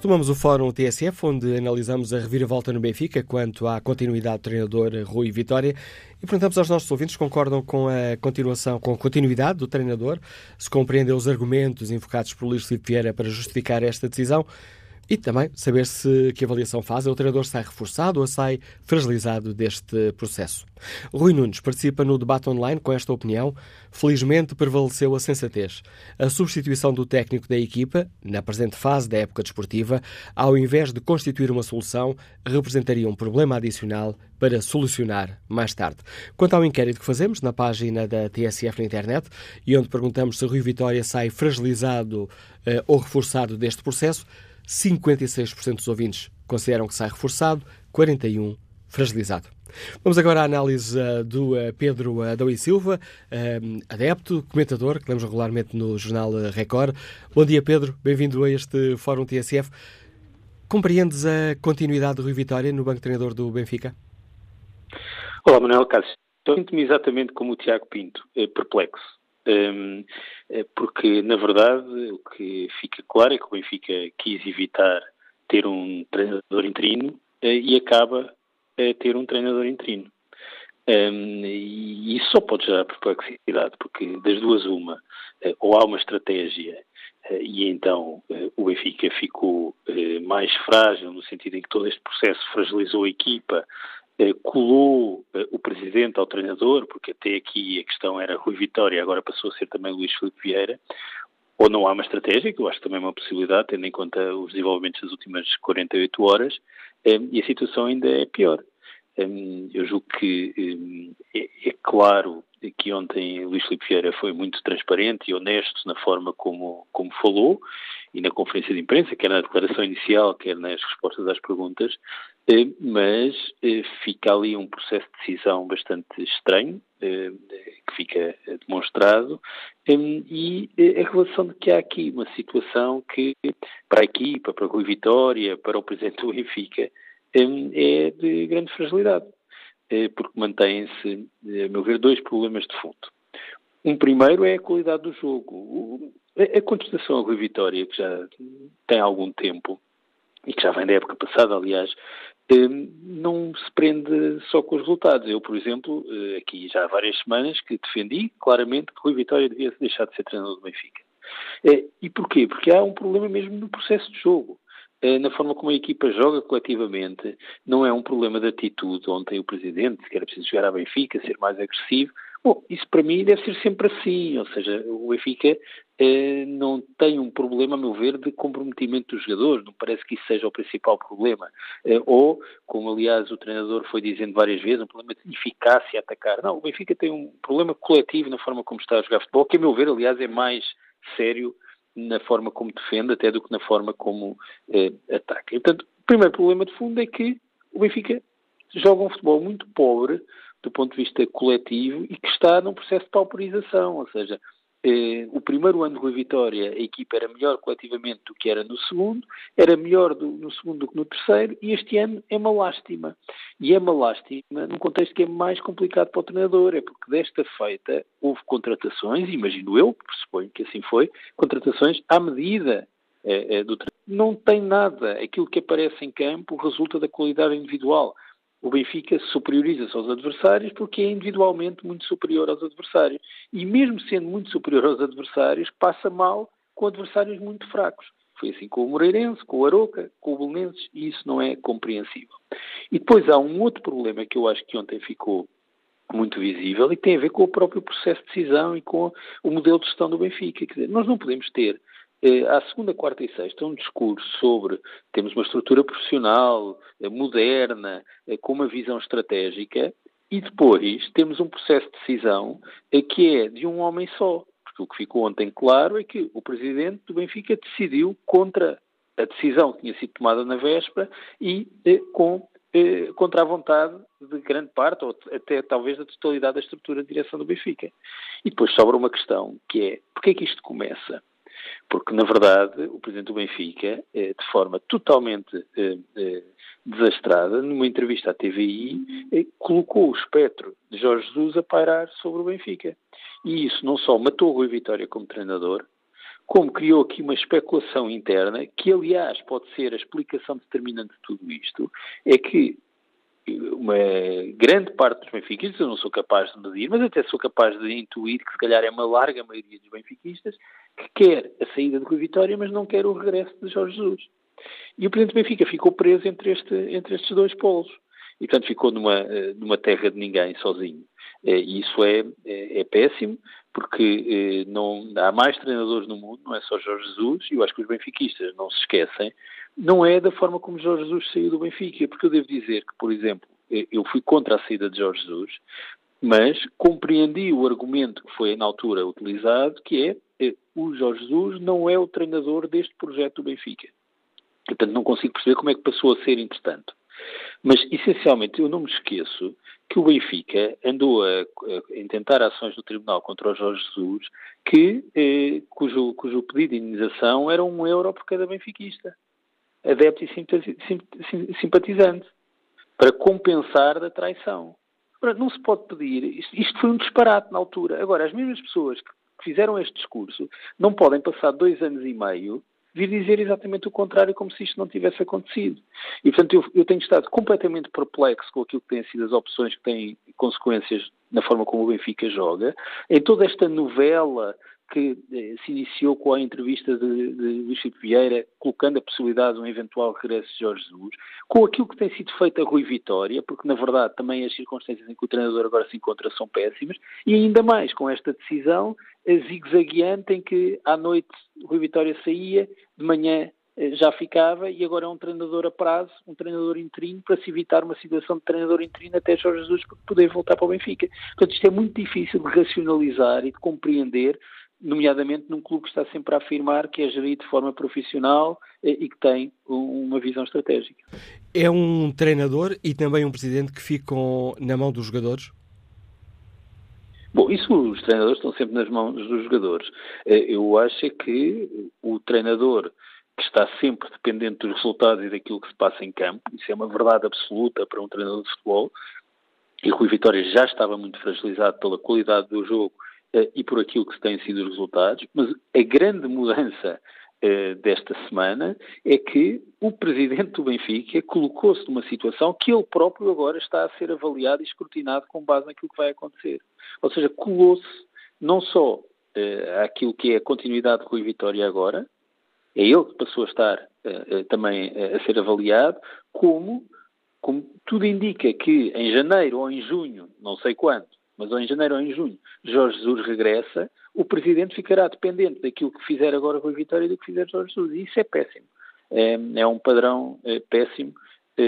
Retomamos o Fórum TSF, onde analisamos a reviravolta no Benfica quanto à continuidade do treinador Rui Vitória. E perguntamos aos nossos ouvintes se concordam com a continuação, com a continuidade do treinador, se compreendem os argumentos invocados por Luís Filipe Vieira para justificar esta decisão e também saber se que avaliação faz. O treinador sai reforçado ou sai fragilizado deste processo. Rui Nunes participa no debate online com esta opinião. Felizmente prevaleceu a sensatez. A substituição do técnico da equipa, na presente fase da época desportiva, ao invés de constituir uma solução, representaria um problema adicional para solucionar mais tarde. Quanto ao inquérito que fazemos na página da TSF na internet e onde perguntamos se Rui Vitória sai fragilizado eh, ou reforçado deste processo, 56% dos ouvintes consideram que sai reforçado, 41% fragilizado. Vamos agora à análise uh, do uh, Pedro Adão e Silva, uh, adepto, comentador, que lemos regularmente no jornal Record. Bom dia, Pedro. Bem-vindo a este Fórum TSF. Compreendes a continuidade do Rui Vitória no banco treinador do Benfica? Olá, Manuel Cássio. Sinto-me exatamente como o Tiago Pinto, perplexo. É porque, na verdade, o que fica claro é que o Benfica quis evitar ter um treinador interino eh, e acaba a ter um treinador interino. E isso só pode gerar perplexidade, porque das duas uma, eh, ou há uma estratégia eh, e então o Benfica ficou mais frágil no sentido em que todo este processo fragilizou a equipa eh, colou eh, o presidente ao treinador, porque até aqui a questão era Rui Vitória, agora passou a ser também Luís Filipe Vieira, ou não há uma estratégia, que eu acho também é uma possibilidade, tendo em conta os desenvolvimentos das últimas 48 horas, eh, e a situação ainda é pior. Eu julgo que é, é claro que ontem Luís Filipe Vieira foi muito transparente e honesto na forma como, como falou e na conferência de imprensa, quer na declaração inicial, quer nas respostas às perguntas, eh, mas eh, fica ali um processo de decisão bastante estranho, eh, que fica demonstrado, e a relação de que há aqui uma situação que, para a equipa, para a Rui Vitória, para o Presidente do Benfica, é de grande fragilidade, porque mantêm-se, a meu ver, dois problemas de fundo. Um primeiro é a qualidade do jogo. A contestação a Rui Vitória, que já tem algum tempo, e que já vem da época passada, aliás, não se prende só com os resultados. Eu, por exemplo, eh, aqui já há várias semanas que defendi claramente que Rui Vitória devia deixar de ser treinador do Benfica. Eh, e porquê? Porque há um problema mesmo no processo de jogo. Eh, na forma como a equipa joga coletivamente, não é um problema de atitude. Ontem o presidente, que era preciso jogar a Benfica, ser mais agressivo, Bom, isso para mim deve ser sempre assim, ou seja, o Benfica eh, não tem um problema, a meu ver, de comprometimento dos jogadores, não parece que isso seja o principal problema. Eh, ou, como aliás o treinador foi dizendo várias vezes, um problema de eficácia a atacar. Não, o Benfica tem um problema coletivo na forma como está a jogar futebol, que a meu ver, aliás, é mais sério na forma como defende até do que na forma como eh, ataca. Portanto, o primeiro problema de fundo é que o Benfica joga um futebol muito pobre, do ponto de vista coletivo e que está num processo de pauperização, ou seja, eh, o primeiro ano de Rui Vitória a equipa era melhor coletivamente do que era no segundo, era melhor do, no segundo do que no terceiro e este ano é uma lástima. E é uma lástima num contexto que é mais complicado para o treinador, é porque desta feita houve contratações, imagino eu, pressuponho que assim foi, contratações à medida eh, eh, do treinador. Não tem nada, aquilo que aparece em campo resulta da qualidade individual o Benfica superioriza-se aos adversários porque é individualmente muito superior aos adversários. E mesmo sendo muito superior aos adversários, passa mal com adversários muito fracos. Foi assim com o Moreirense, com o Aroca, com o Belenenses, e isso não é compreensível. E depois há um outro problema que eu acho que ontem ficou muito visível e que tem a ver com o próprio processo de decisão e com o modelo de gestão do Benfica. Quer dizer, nós não podemos ter à segunda, quarta e sexta, um discurso sobre temos uma estrutura profissional, eh, moderna, eh, com uma visão estratégica, e depois temos um processo de decisão que é de um homem só. Porque o que ficou ontem claro é que o presidente do Benfica decidiu contra a decisão que tinha sido tomada na véspera e com contra a vontade de grande parte, ou até talvez da totalidade da estrutura de direção do Benfica. E depois sobra uma questão, que é, porquê é que isto começa? Porque, na verdade, o Presidente do Benfica, eh, de forma totalmente eh, eh, desastrada, numa entrevista à TVI, colocou o espectro de Jorge Jesus a pairar sobre o Benfica. E isso não só matou o Rui Vitória como treinador, como criou aqui uma especulação interna, que aliás pode ser a explicação determinante de tudo isto, é que uma grande parte dos benfiquistas, eu não sou capaz de medir, mas até sou capaz de intuir que se calhar é uma larga maioria dos benfiquistas que quer a saída de Rui Vitória, mas não quer o regresso de Jorge Jesus. E o Presidente Benfica ficou preso entre, este, entre estes dois polos. E, portanto, ficou numa, eh, numa terra de ninguém, sozinho. Eh, e isso é, é, é péssimo, porque eh, não, há mais treinadores no mundo, não é só Jorge Jesus, e eu acho que os benfiquistas não se esquecem, não é da forma como Jorge Jesus saiu do Benfica, porque eu devo dizer que, por exemplo, eu fui contra a saída de Jorge Jesus, mas compreendi o argumento que foi na altura utilizado, que é o Jorge Jesus não é o treinador deste projeto do Benfica. Portanto, não consigo perceber como é que passou a ser entretanto. Mas, essencialmente, eu não me esqueço que o Benfica andou a, a intentar ações no Tribunal contra o Jorge Jesus, que, eh, cujo, cujo pedido de indenização era um euro por cada benfiquista, adepto e simpatizante, para compensar da traição. Não se pode pedir, isto, isto foi um disparate na altura. Agora, as mesmas pessoas que que fizeram este discurso não podem passar dois anos e meio vir dizer exatamente o contrário, como se isto não tivesse acontecido. E, portanto, eu, eu, tenho estado completamente perplexo com aquilo que têm sido as opções que têm consequências na forma como o Benfica joga, em toda esta novela que eh, se iniciou com a entrevista de, de Luís Filipe Vieira, colocando a possibilidade de um eventual regresso de Jorge Jesus, com aquilo que tem sido feito a Rui Vitória, porque na verdade também as circunstâncias em que o treinador agora se encontra são péssimas, e ainda mais com esta decisão zigue-zagueante em que à noite Rui Vitória saía, de manhã eh, já ficava e agora é um treinador a prazo, um treinador interino, para se evitar uma situação de treinador interino até Jorge Jesus poder voltar para o Benfica. Portanto, isto é muito difícil de racionalizar e de compreender nomeadamente num clube que está sempre a afirmar que é gerido de forma profissional eh, e que tem uma visão estratégica. É um treinador e também um presidente que ficam na mão dos jogadores? Bom, isso os treinadores estão sempre nas mãos dos jogadores. Eh, eu acho é que o treinador que está sempre dependente dos resultados e daquilo que se passa em campo, isso é uma verdade absoluta para um treinador de futebol, e Rui Vitória já estava muito fragilizado pela qualidade do jogo e por aquilo que têm sido os resultados, mas a grande mudança eh, desta semana é que o presidente do Benfica colocou-se numa situação que ele próprio agora está a ser avaliado e escrutinado com base naquilo que vai acontecer. Ou seja, colou-se não só uh, àquilo que é a continuidade de Rui Vitória agora, é ele que passou a estar uh, também a ser avaliado, como, como tudo indica que em janeiro ou em junho, não sei quando, mas ou em janeiro ou em junho, Jorge Jesus regressa, o Presidente ficará dependente daquilo que fizer agora Rui Vitória e do que fizer Jorge Jesus. E isso é péssimo. É, é um padrão é, péssimo é,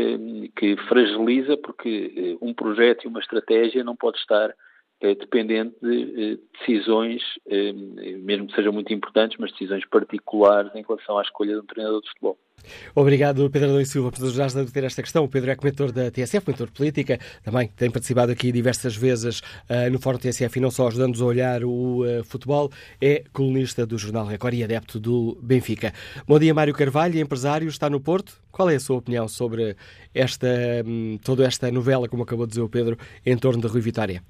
que fragiliza porque um projeto e uma estratégia não pode estar dependente de decisões, mesmo que sejam muito importantes, mas decisões particulares em relação à escolha de um treinador de futebol. Obrigado, Pedro Adão Silva, por ajudar-nos a debater esta questão. O Pedro é comentador da TSF, de política, também tem participado aqui diversas vezes uh, no Fórum TSF e não só ajudando-nos a olhar o uh, futebol, é colunista do Jornal Record e adepto do Benfica. Bom dia, Mário Carvalho, empresário, está no Porto. Qual é a sua opinião sobre esta, um, toda esta novela, como acabou de dizer o Pedro, em torno da Rui Vitória?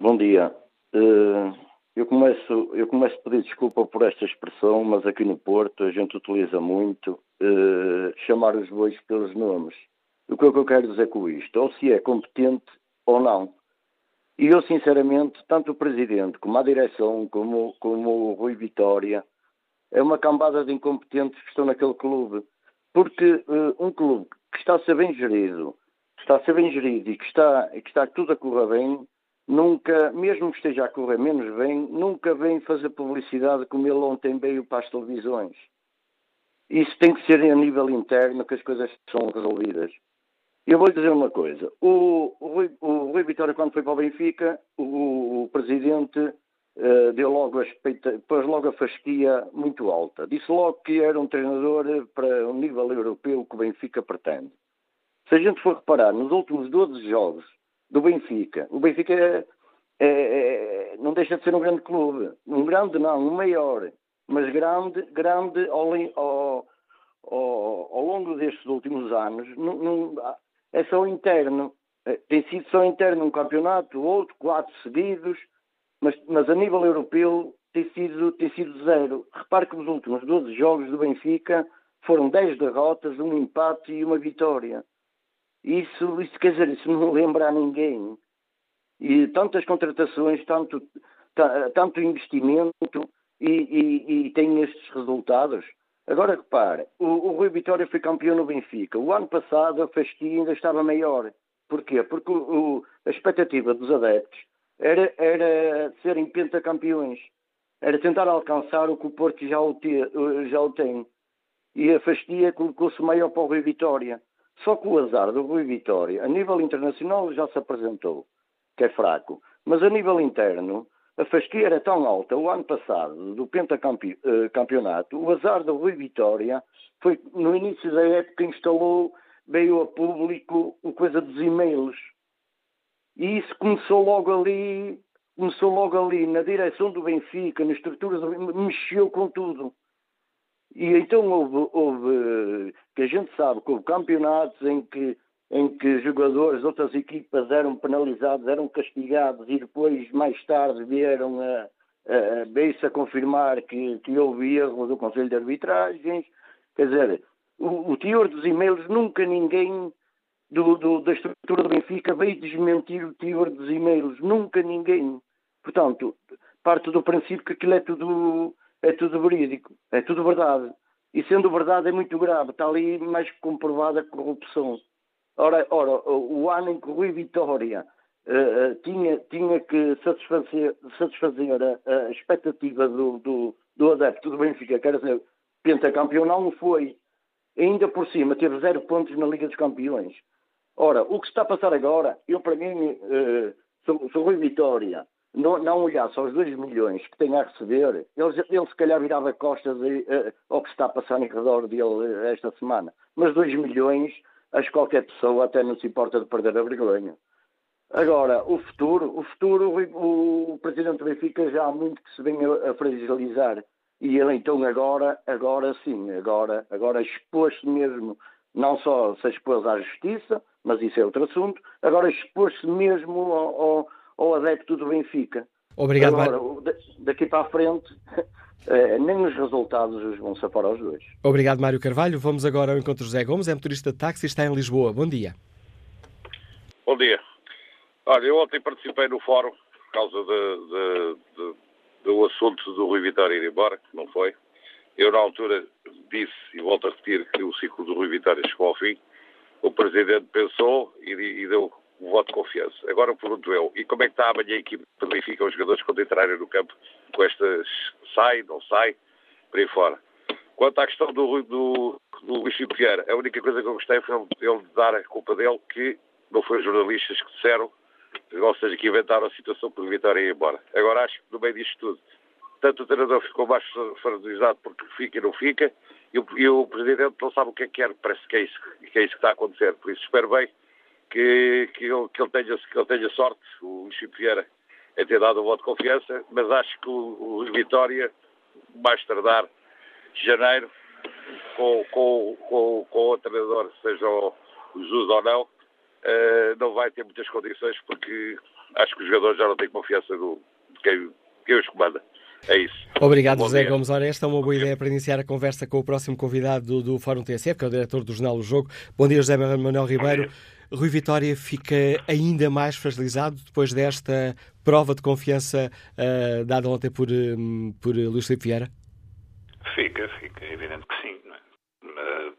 Bom dia. Uh, eu começo, eu começo a pedir desculpa por esta expressão, mas aqui no Porto a gente utiliza muito uh, chamar os bois pelos nomes. O que é que eu quero dizer com isto? Ou se é competente ou não. E eu, sinceramente, tanto o Presidente como a direção, como, como o Rui Vitória, é uma cambada de incompetentes que estão naquele clube. Porque uh, um clube que está a ser bem gerido, está a ser bem gerido e que está, que está tudo a correr bem, nunca, mesmo que esteja a correr menos bem, nunca vem fazer publicidade como ele ontem veio para as televisões. Isso tem que ser a nível interno que as coisas são resolvidas. Eu vou dizer uma coisa. O, o, Rui, o Rui Vitória, quando foi para o Benfica, o, o presidente uh, deu logo a espeita, pôs logo a fasquia muito alta. Disse logo que era um treinador para o nível europeu que o Benfica pretende. Se a gente for reparar, nos últimos 12 jogos do Benfica, o Benfica é, é, não deixa de ser um grande clube. Um grande não, um maior. Mas grande, grande ao, ao, ao, longo destes últimos anos, não, não, é só interno. Tem sido só interno um campeonato, outro, quatro seguidos, mas, mas a nível europeu tem sido, tem sido zero. Repare que os últimos 12 jogos do Benfica foram 10 derrotas, um empate e uma vitória. Isso, isso quer dizer, isso não lembra a ninguém. E tantas contratações, tanto, tanto investimento e, e, e tem estes resultados. Agora repare, o, o Rui Vitória foi campeão no Benfica. O ano passado a fasquia ainda estava maior. Porquê? Porque o, a expectativa dos adeptos era, era serem pentacampeões. Era tentar alcançar o que o Porto já o, te, já o tem. E a fasquia colocou-se maior para o Rui Vitória. Só que o azar do Rui Vitória, a nível internacional, já se apresentou, que é fraco. Mas a nível interno, a fasquia era tão alta o ano passado, do pentacampeonato, eh, o azar do Rui Vitória foi, no início da época, instalou, veio a público o coisa dos e-mails. E isso começou logo ali, começou logo ali, na direção do Benfica, nas estruturas do mexeu com tudo. E então houve, houve, que a gente sabe que houve campeonatos em que, em que jogadores de outras equipas eram penalizados, eram castigados e depois, mais tarde, vieram a, a, veio-se a confirmar que, que houve erros do Conselho de Arbitragens. Quer dizer, o, o teor dos e-mails, nunca ninguém do, do, da estrutura do Benfica veio desmentir o teor dos e-mails, nunca ninguém. Portanto, parte do princípio que aquilo é tudo é tudo verídico, é tudo verdade. E sendo verdade é muito grave, está ali mais comprovada a corrupção. Ora, ora o ano em que Rui Vitória uh, tinha, tinha que satisfazer, satisfazer a, a expectativa do, do, do, adepto do Benfica, quer dizer, pentacampeão, não foi. Ainda por cima, teve zero pontos na Liga dos Campeões. Ora, o que está a passar agora, eu para mim, uh, sou, sou Rui Vitória, não, não olhasse aos 2 milhões que tem a receber, ele, ele se calhar virava costas uh, ao que está a passar em redor dele esta semana. Mas 2 milhões, acho que qualquer pessoa até não se importa de perder a vergonha. Agora, o futuro, o futuro, o, o Presidente Benfica já há muito que se vem a, a fragilizar. E ele então agora, agora sim, agora, agora expôs-se mesmo, não só se expôs à justiça, mas isso é outro assunto, agora expôs-se mesmo ao, ao ao adepto do Benfica. Obrigado, Agora, daqui para a frente, *laughs* eh, nem os resultados os vão safar aos dois. Obrigado, Mário Carvalho. Vamos agora ao encontro de José Gomes, é motorista de táxi e está em Lisboa. Bom dia. Bom dia. Olha, eu ontem participei no fórum por causa de, de, de, do assunto do Rui Vitória ir embora, que não foi. Eu, na altura, disse, e volto a repetir, que o ciclo do Rui Vitória chegou ao fim. O Presidente pensou e, e deu o voto de confiança. Agora pergunto eu, e como é que está amanhã a equipe do Benfica, os jogadores quando entrarem no campo com estas sai, não sai, por aí fora. Quanto à questão do, do, do Luís Vieira, a única coisa que eu gostei foi ele dar a culpa dele que não foi os jornalistas que disseram, ou seja, que inventaram a situação por Vitória ir embora. Agora acho que no meio disto tudo, tanto o treinador ficou mais fragilizado porque fica e não fica, e o, e o Presidente não sabe o que é que quer, parece que é, isso, que é isso que está a acontecer. Por isso espero bem que, que, ele, que, ele, tenha, que ele tenha sorte, o Chico Vieira, em ter dado o voto de confiança, mas acho que o, o Vitória, mais tardar, janeiro, com, com, com, com o treinador, seja o, Jesus ou não, uh, não vai ter muitas condições, porque acho que os jogadores já não têm confiança do, de quem, quem os comanda. É isso. Obrigado, Bom José dia. Gomes. Ora, esta é uma boa ideia para iniciar a conversa com o próximo convidado do, do Fórum TSF, que é o diretor do Jornal O Jogo. Bom dia, José Manuel Ribeiro. Rui Vitória fica ainda mais fragilizado depois desta prova de confiança uh, dada ontem por, um, por Luís Filipe Vieira? Fica, fica. É evidente que sim. É?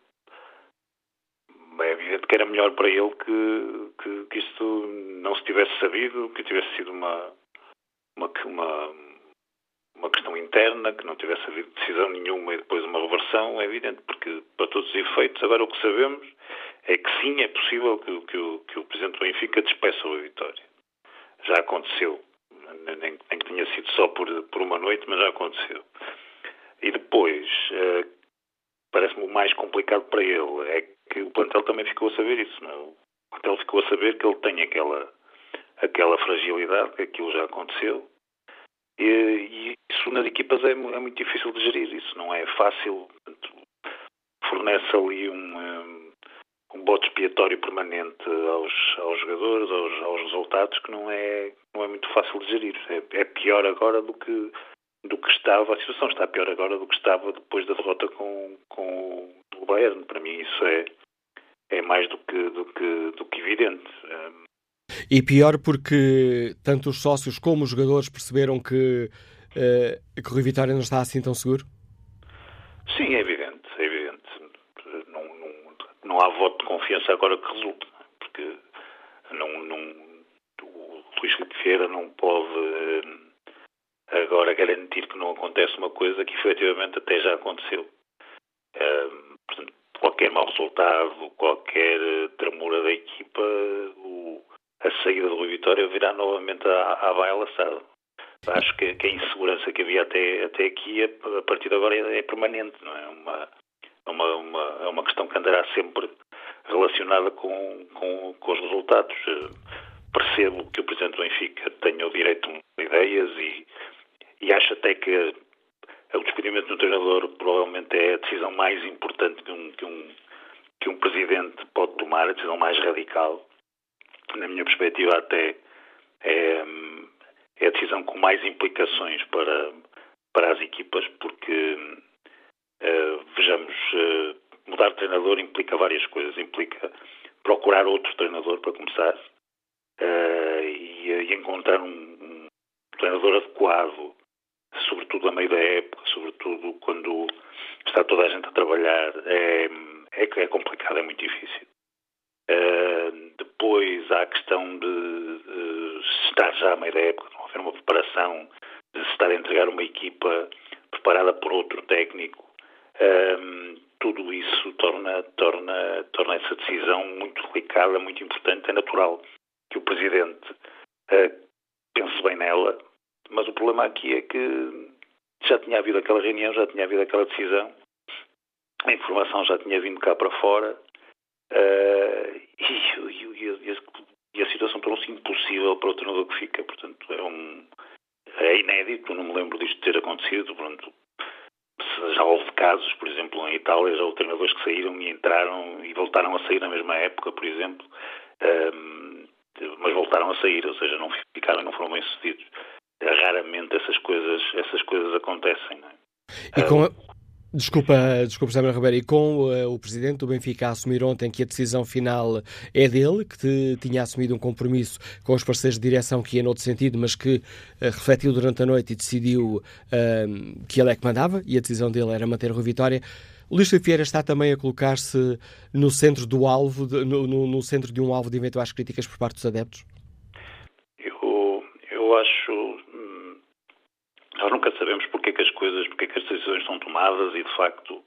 é evidente que era melhor para ele que, que, que, isto não se tivesse sabido, que tivesse sido uma, uma, uma, uma questão interna, que não tivesse havido decisão nenhuma e depois uma reversão, é evidente, porque para todos os efeitos, agora o que sabemos é que sim, é possível que, que, o, que o Presidente do Benfica despeça o Vitória. Já aconteceu. Nem, nem que tenha sido só por, por uma noite, mas já aconteceu. E depois, uh, parece-me o mais complicado para ele é que o plantel também ficou a saber isso. Não? É? O plantel ficou a saber que ele tem aquela, aquela fragilidade, que aquilo já aconteceu. E, e isso nas equipas é, é, muito difícil de gerir. Isso não é fácil. Portanto, fornece ali um, um, um bote expiatório permanente aos, aos jogadores, aos, aos, resultados, que não é, não é muito fácil de gerir. É, é pior agora do que do que estava, a situação está pior agora do que estava depois da derrota com, com o Bayern. Para mim isso é, é mais do que, do que, do que evidente. E pior porque tanto os sócios como os jogadores perceberam que, uh, que o Rui Vitória não está assim tão seguro? Sim, é evidente, é evidente. Não, não, não há voto de confiança agora que resulte, porque não, não, o Luís Filipe Vieira não pode agora garantir que não acontece uma coisa que efetivamente até já aconteceu. Uh, portanto, qualquer mau resultado, qualquer tremura da equipa, o, a saída do Rui Vitória virá novamente à, à baila. Acho que, que, a insegurança que havia até, até aqui, a, partir de agora, é, é permanente, não é? Uma, uma, uma, é uma questão que andará sempre relacionada com, com, com os resultados. Percebo que o Presidente do Benfica tenha o direito de ideias e e acho até que o despedimento do treinador provavelmente é a decisão mais importante que um, que um, que um presidente pode tomar, a decisão mais radical. Na minha perspectiva, até é, é a decisão com mais implicações para, para as equipas, porque, uh, vejamos, uh, mudar de treinador implica várias coisas. Implica procurar outro treinador, para começar, uh, e, e, encontrar um, um treinador adequado sobretudo a meio da época, sobretudo quando está toda a gente a trabalhar, é, é, é complicado, é muito difícil. Depois há a questão de, de, estar já a meio da época, não haver uma preparação, de se estar a entregar uma equipa preparada por outro técnico. Uh, tudo isso torna, torna, torna essa decisão muito delicada, muito importante. É natural que o Presidente uh, pense bem nela, mas o problema aqui é que já tinha havido aquela reunião, já tinha havido aquela decisão, a informação já tinha vindo cá para fora uh, e, e, e, a situação tornou-se impossível para o treinador que fica. Portanto, é, um, é inédito, não me lembro disto ter acontecido. Portanto, já houve casos, por exemplo, em Itália, já houve treinadores que saíram e entraram e voltaram a sair na mesma época, por exemplo, um, eh, mas voltaram a sair, ou seja, não ficaram, não foram bem sucedidos raramente essas coisas, essas coisas acontecem. É? E com a... Desculpa, desculpa, Samuel Ribeiro, e com uh, o Presidente do Benfica a assumir ontem que a decisão final é dele, que te, tinha assumido um compromisso com os parceiros de direção que ia noutro sentido, mas que uh, refletiu durante a noite e decidiu uh, que ele é que mandava, e a decisão dele era manter o Vitória. Luís Vieira está também a colocar-se no centro do alvo, de, no, no, no, centro de um alvo de eventuais críticas por parte dos adeptos? Eu, eu acho nós nunca sabemos porque é que as coisas, porque é que as decisões são tomadas e, de facto,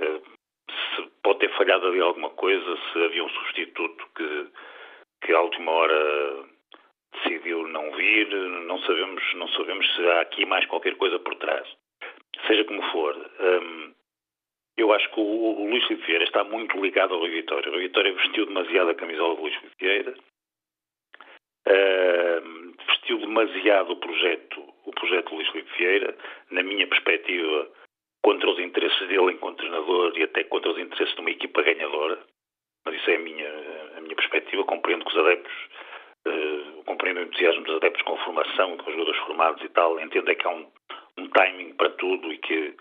eh, se pode ter falhado ali alguma coisa, se havia um substituto que, que à última hora decidiu não vir, não sabemos, não sabemos se há aqui mais qualquer coisa por trás. Seja como for, hum, eu acho que o, o Luís Filipe Vieira está muito ligado ao Rui Vitória. O Rui Vitória vestiu demasiado a camisola do Luís Filipe Vieira, vestiu demasiado o projeto o projeto Luís Filipe Vieira, na minha perspectiva, contra os interesses dele enquanto treinador e até contra os interesses de uma equipa ganhadora. Mas isso é a minha, a minha perspectiva. Compreendo que os adeptos, uh, compreendo o entusiasmo dos adeptos com formação, com jogadores formados e tal. Entendo é que há um, um timing para tudo e que,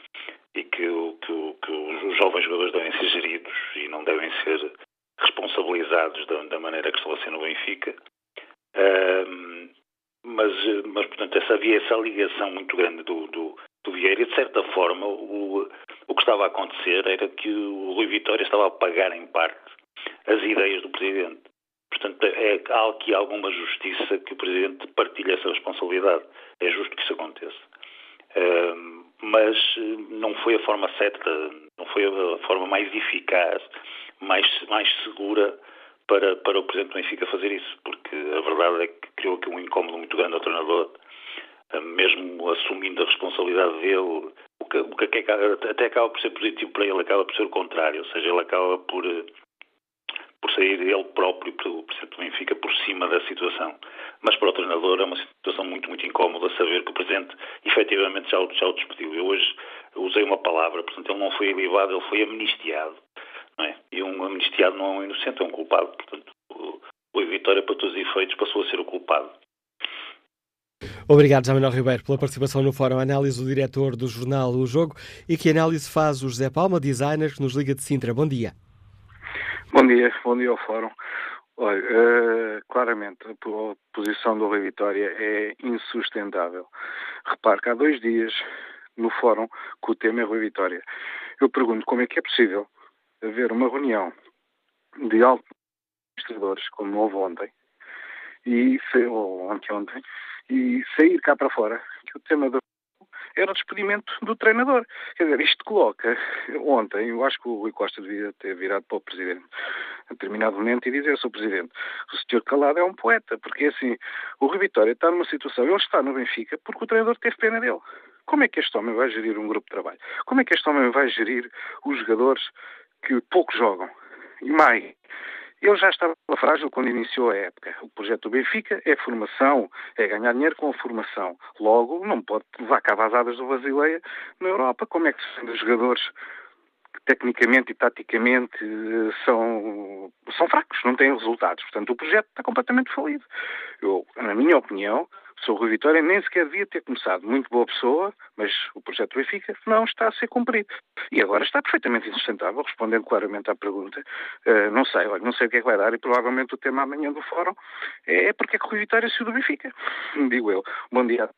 e que, que, que os jovens jogadores devem ser geridos e não devem ser responsabilizados da, da maneira que estão a ser no Benfica. Mas, mas portanto, essa, havia essa ligação muito grande do, do, do Vieira e, de certa forma, o, o que estava a acontecer era que o Rui Vitória estava a pagar, em parte, as ideias do Presidente. Portanto, é, há aqui alguma justiça que o Presidente partilhe essa responsabilidade. É justo que isso aconteça. Uh, mas não foi a forma certa, não foi a forma mais eficaz, mais, mais segura para, para o Presidente do Benfica fazer isso, porque a verdade é que criou aqui um incómodo muito grande ao treinador, eh, mesmo assumindo a responsabilidade dele, o que, o que até acaba por ser positivo para ele, acaba por ser o contrário, ou seja, ele acaba por, eh, por sair ele próprio, o Presidente do Benfica, por cima da situação. Mas para o treinador é uma situação muito, muito incómoda saber que o Presidente efetivamente já o, já o despediu. Eu hoje usei uma palavra, portanto ele não foi alivado, ele foi amnistiado. Não é? E um amnistiado não é um inocente, é um culpado. Portanto, o, o Vitória, para todos os efeitos, passou a ser o culpado. Obrigado, Manuel Ribeiro, pela participação no Fórum Análise, o diretor do jornal O Jogo. E que análise faz o José Palma, designer, que nos liga de Sintra. Bom dia. Bom dia, bom dia ao Fórum. Olha, uh, claramente a posição do Rui Vitória é insustentável. Repare que há dois dias no Fórum que o tema é Rui Vitória. Eu pergunto como é que é possível haver uma reunião de altos administradores, como houve ontem, e, ou anteontem, e sair cá para fora que o tema do era o despedimento do treinador. Quer dizer, isto coloca, ontem, eu acho que o Rui Costa devia ter virado para o Presidente, a determinado momento, e dizer, Sr. Presidente, o Sr. Calado é um poeta, porque assim, o Rui Vitória está numa situação, ele está no Benfica porque o treinador teve pena dele. Como é que este homem vai gerir um grupo de trabalho? Como é que este homem vai gerir os jogadores que pouco jogam? E mais, ele já estava frágil quando iniciou a época. O projeto do Benfica é formação, é ganhar dinheiro com a formação. Logo, não pode levar cá vazadas do Basileia na Europa. Como é que se os jogadores que tecnicamente e taticamente eh, são, são fracos, não têm resultados. Portanto, o projeto está completamente falido. Eu, na minha opinião, o Sr. Rui Vitória nem sequer devia ter começado. Muito boa pessoa, mas o projeto do Benfica não está a ser cumprido. E agora está perfeitamente insustentável, respondendo claramente à pergunta. Uh, não sei, olha, não sei o que é que vai dar e provavelmente o tema amanhã do fórum é porque é que o Rui Vitória saiu do Benfica. *laughs* Digo eu. Bom dia.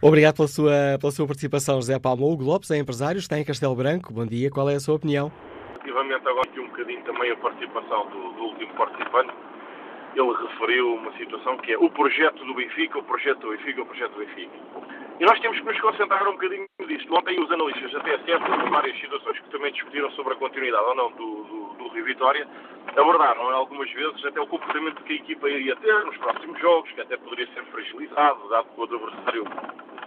Obrigado pela sua, pela sua participação, José Palma. Hugo Lopes é empresário, está em Castelo Branco. Bom dia, qual é a sua opinião? Relativamente agora aqui um bocadinho também a participação do, do último participante, ele referiu uma situação que é o projeto do Benfica, o projeto do Benfica, o projeto do Benfica. E nós temos que nos concentrar um bocadinho nisto. Ontem os analistas da TSF, em várias situações que também discutiram sobre a continuidade ou não do, do, do Rio Vitória, abordaram algumas vezes até o comportamento que a equipa iria ter nos próximos jogos, que até poderia ser fragilizado, dado que o adversário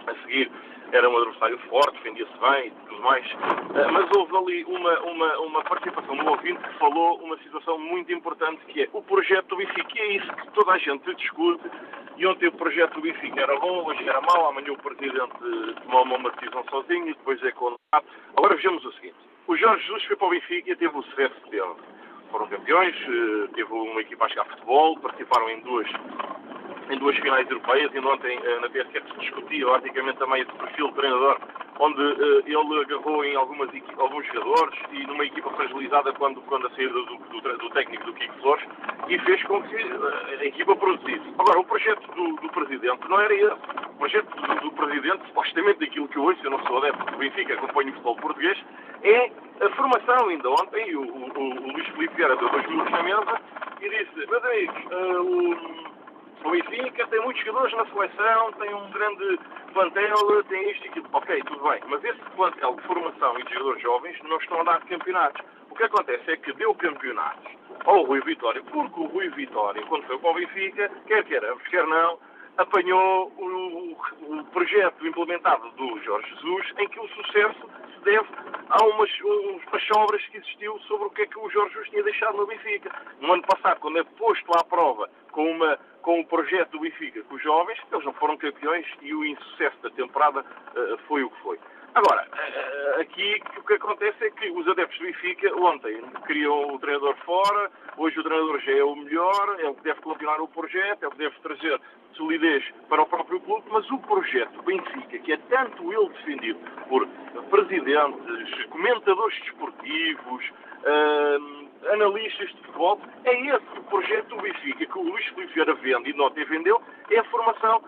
a seguir era um adversário forte, defendia-se bem e tudo mais. Eh, mas houve ali uma, uma, uma participação do ouvinte que falou uma situação muito importante que é o projeto do Benfica. E é isso que toda a gente discute. E ontem o projeto do Benfica era bom, hoje era mau, amanhã o Presidente tomou uma decisão sozinho e depois é condenado. Agora vejamos o seguinte. O Jorge Jesus foi para o Benfica e teve o sucesso teve. Foram campeões, eh, teve uma equipa a jogar futebol, participaram em duas em duas finais europeias, e ontem eh, na PSF se discutia praticamente também esse perfil de treinador, onde uh, ele agarrou em algumas, alguns jogadores e numa equipa fragilizada quando, quando a saída do, do, do, técnico do Kiko Flores e fez com que uh, a equipa produzisse. Agora, o projeto do, do Presidente não era esse. O projeto do, do Presidente, supostamente daquilo que eu ouço, eu não sou adepto do Benfica, acompanho o futebol português, é a formação. Ainda ontem o, o, o Luís Filipe Vieira deu dois minutos na mesa e disse, meus amigos, uh, o o Benfica tem muitos jogadores na seleção, tem um grande plantel, tem isto e aquilo. Ok, tudo bem. Mas esse plantel de formação e de jogadores jovens não estão a dar campeonatos. O que acontece é que deu campeonatos ao Rui Vitória, porque o Rui Vitória, quando foi para o Benfica, quer queiramos, quer não, apanhou o, o, projeto implementado do Jorge Jesus, em que o sucesso se deve a umas, umas sobras que existiu sobre o que é que o Jorge Jesus tinha deixado no Benfica. No ano passado, quando é posto à prova com, uma, com o projeto do Benfica com os jovens, eles não foram campeões e o insucesso da temporada uh, foi o que foi. Agora, uh, aqui o que acontece é que os adeptos do Benfica ontem queriam o treinador fora, hoje o treinador já é o melhor, é o que deve continuar o projeto, é o que deve trazer solidez para o próprio clube, mas o projeto Benfica, que é tanto ele defendido por presidentes, comentadores desportivos, analistas de futebol, é esse o projeto do Benfica que o Luís Filipe Vieira vende e não te vendeu, é a formação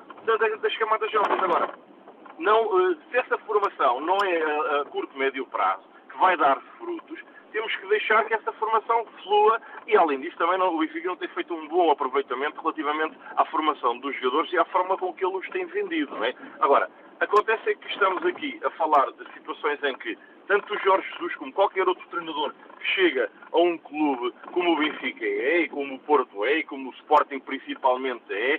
das camadas jovens. Agora, não, se essa formação não é a curto, médio prazo, que vai dar frutos, temos que deixar que essa formação flua e, além disso, também não, o Benfica não tem feito um bom aproveitamento relativamente à formação dos jogadores e à forma com que ele os tem vendido. Não é? Agora, acontece é que estamos aqui a falar de situações em que tanto o Jorge Jesus como qualquer outro treinador que chega a um clube como o Benfica é, e como o Porto é, e como o Sporting principalmente é,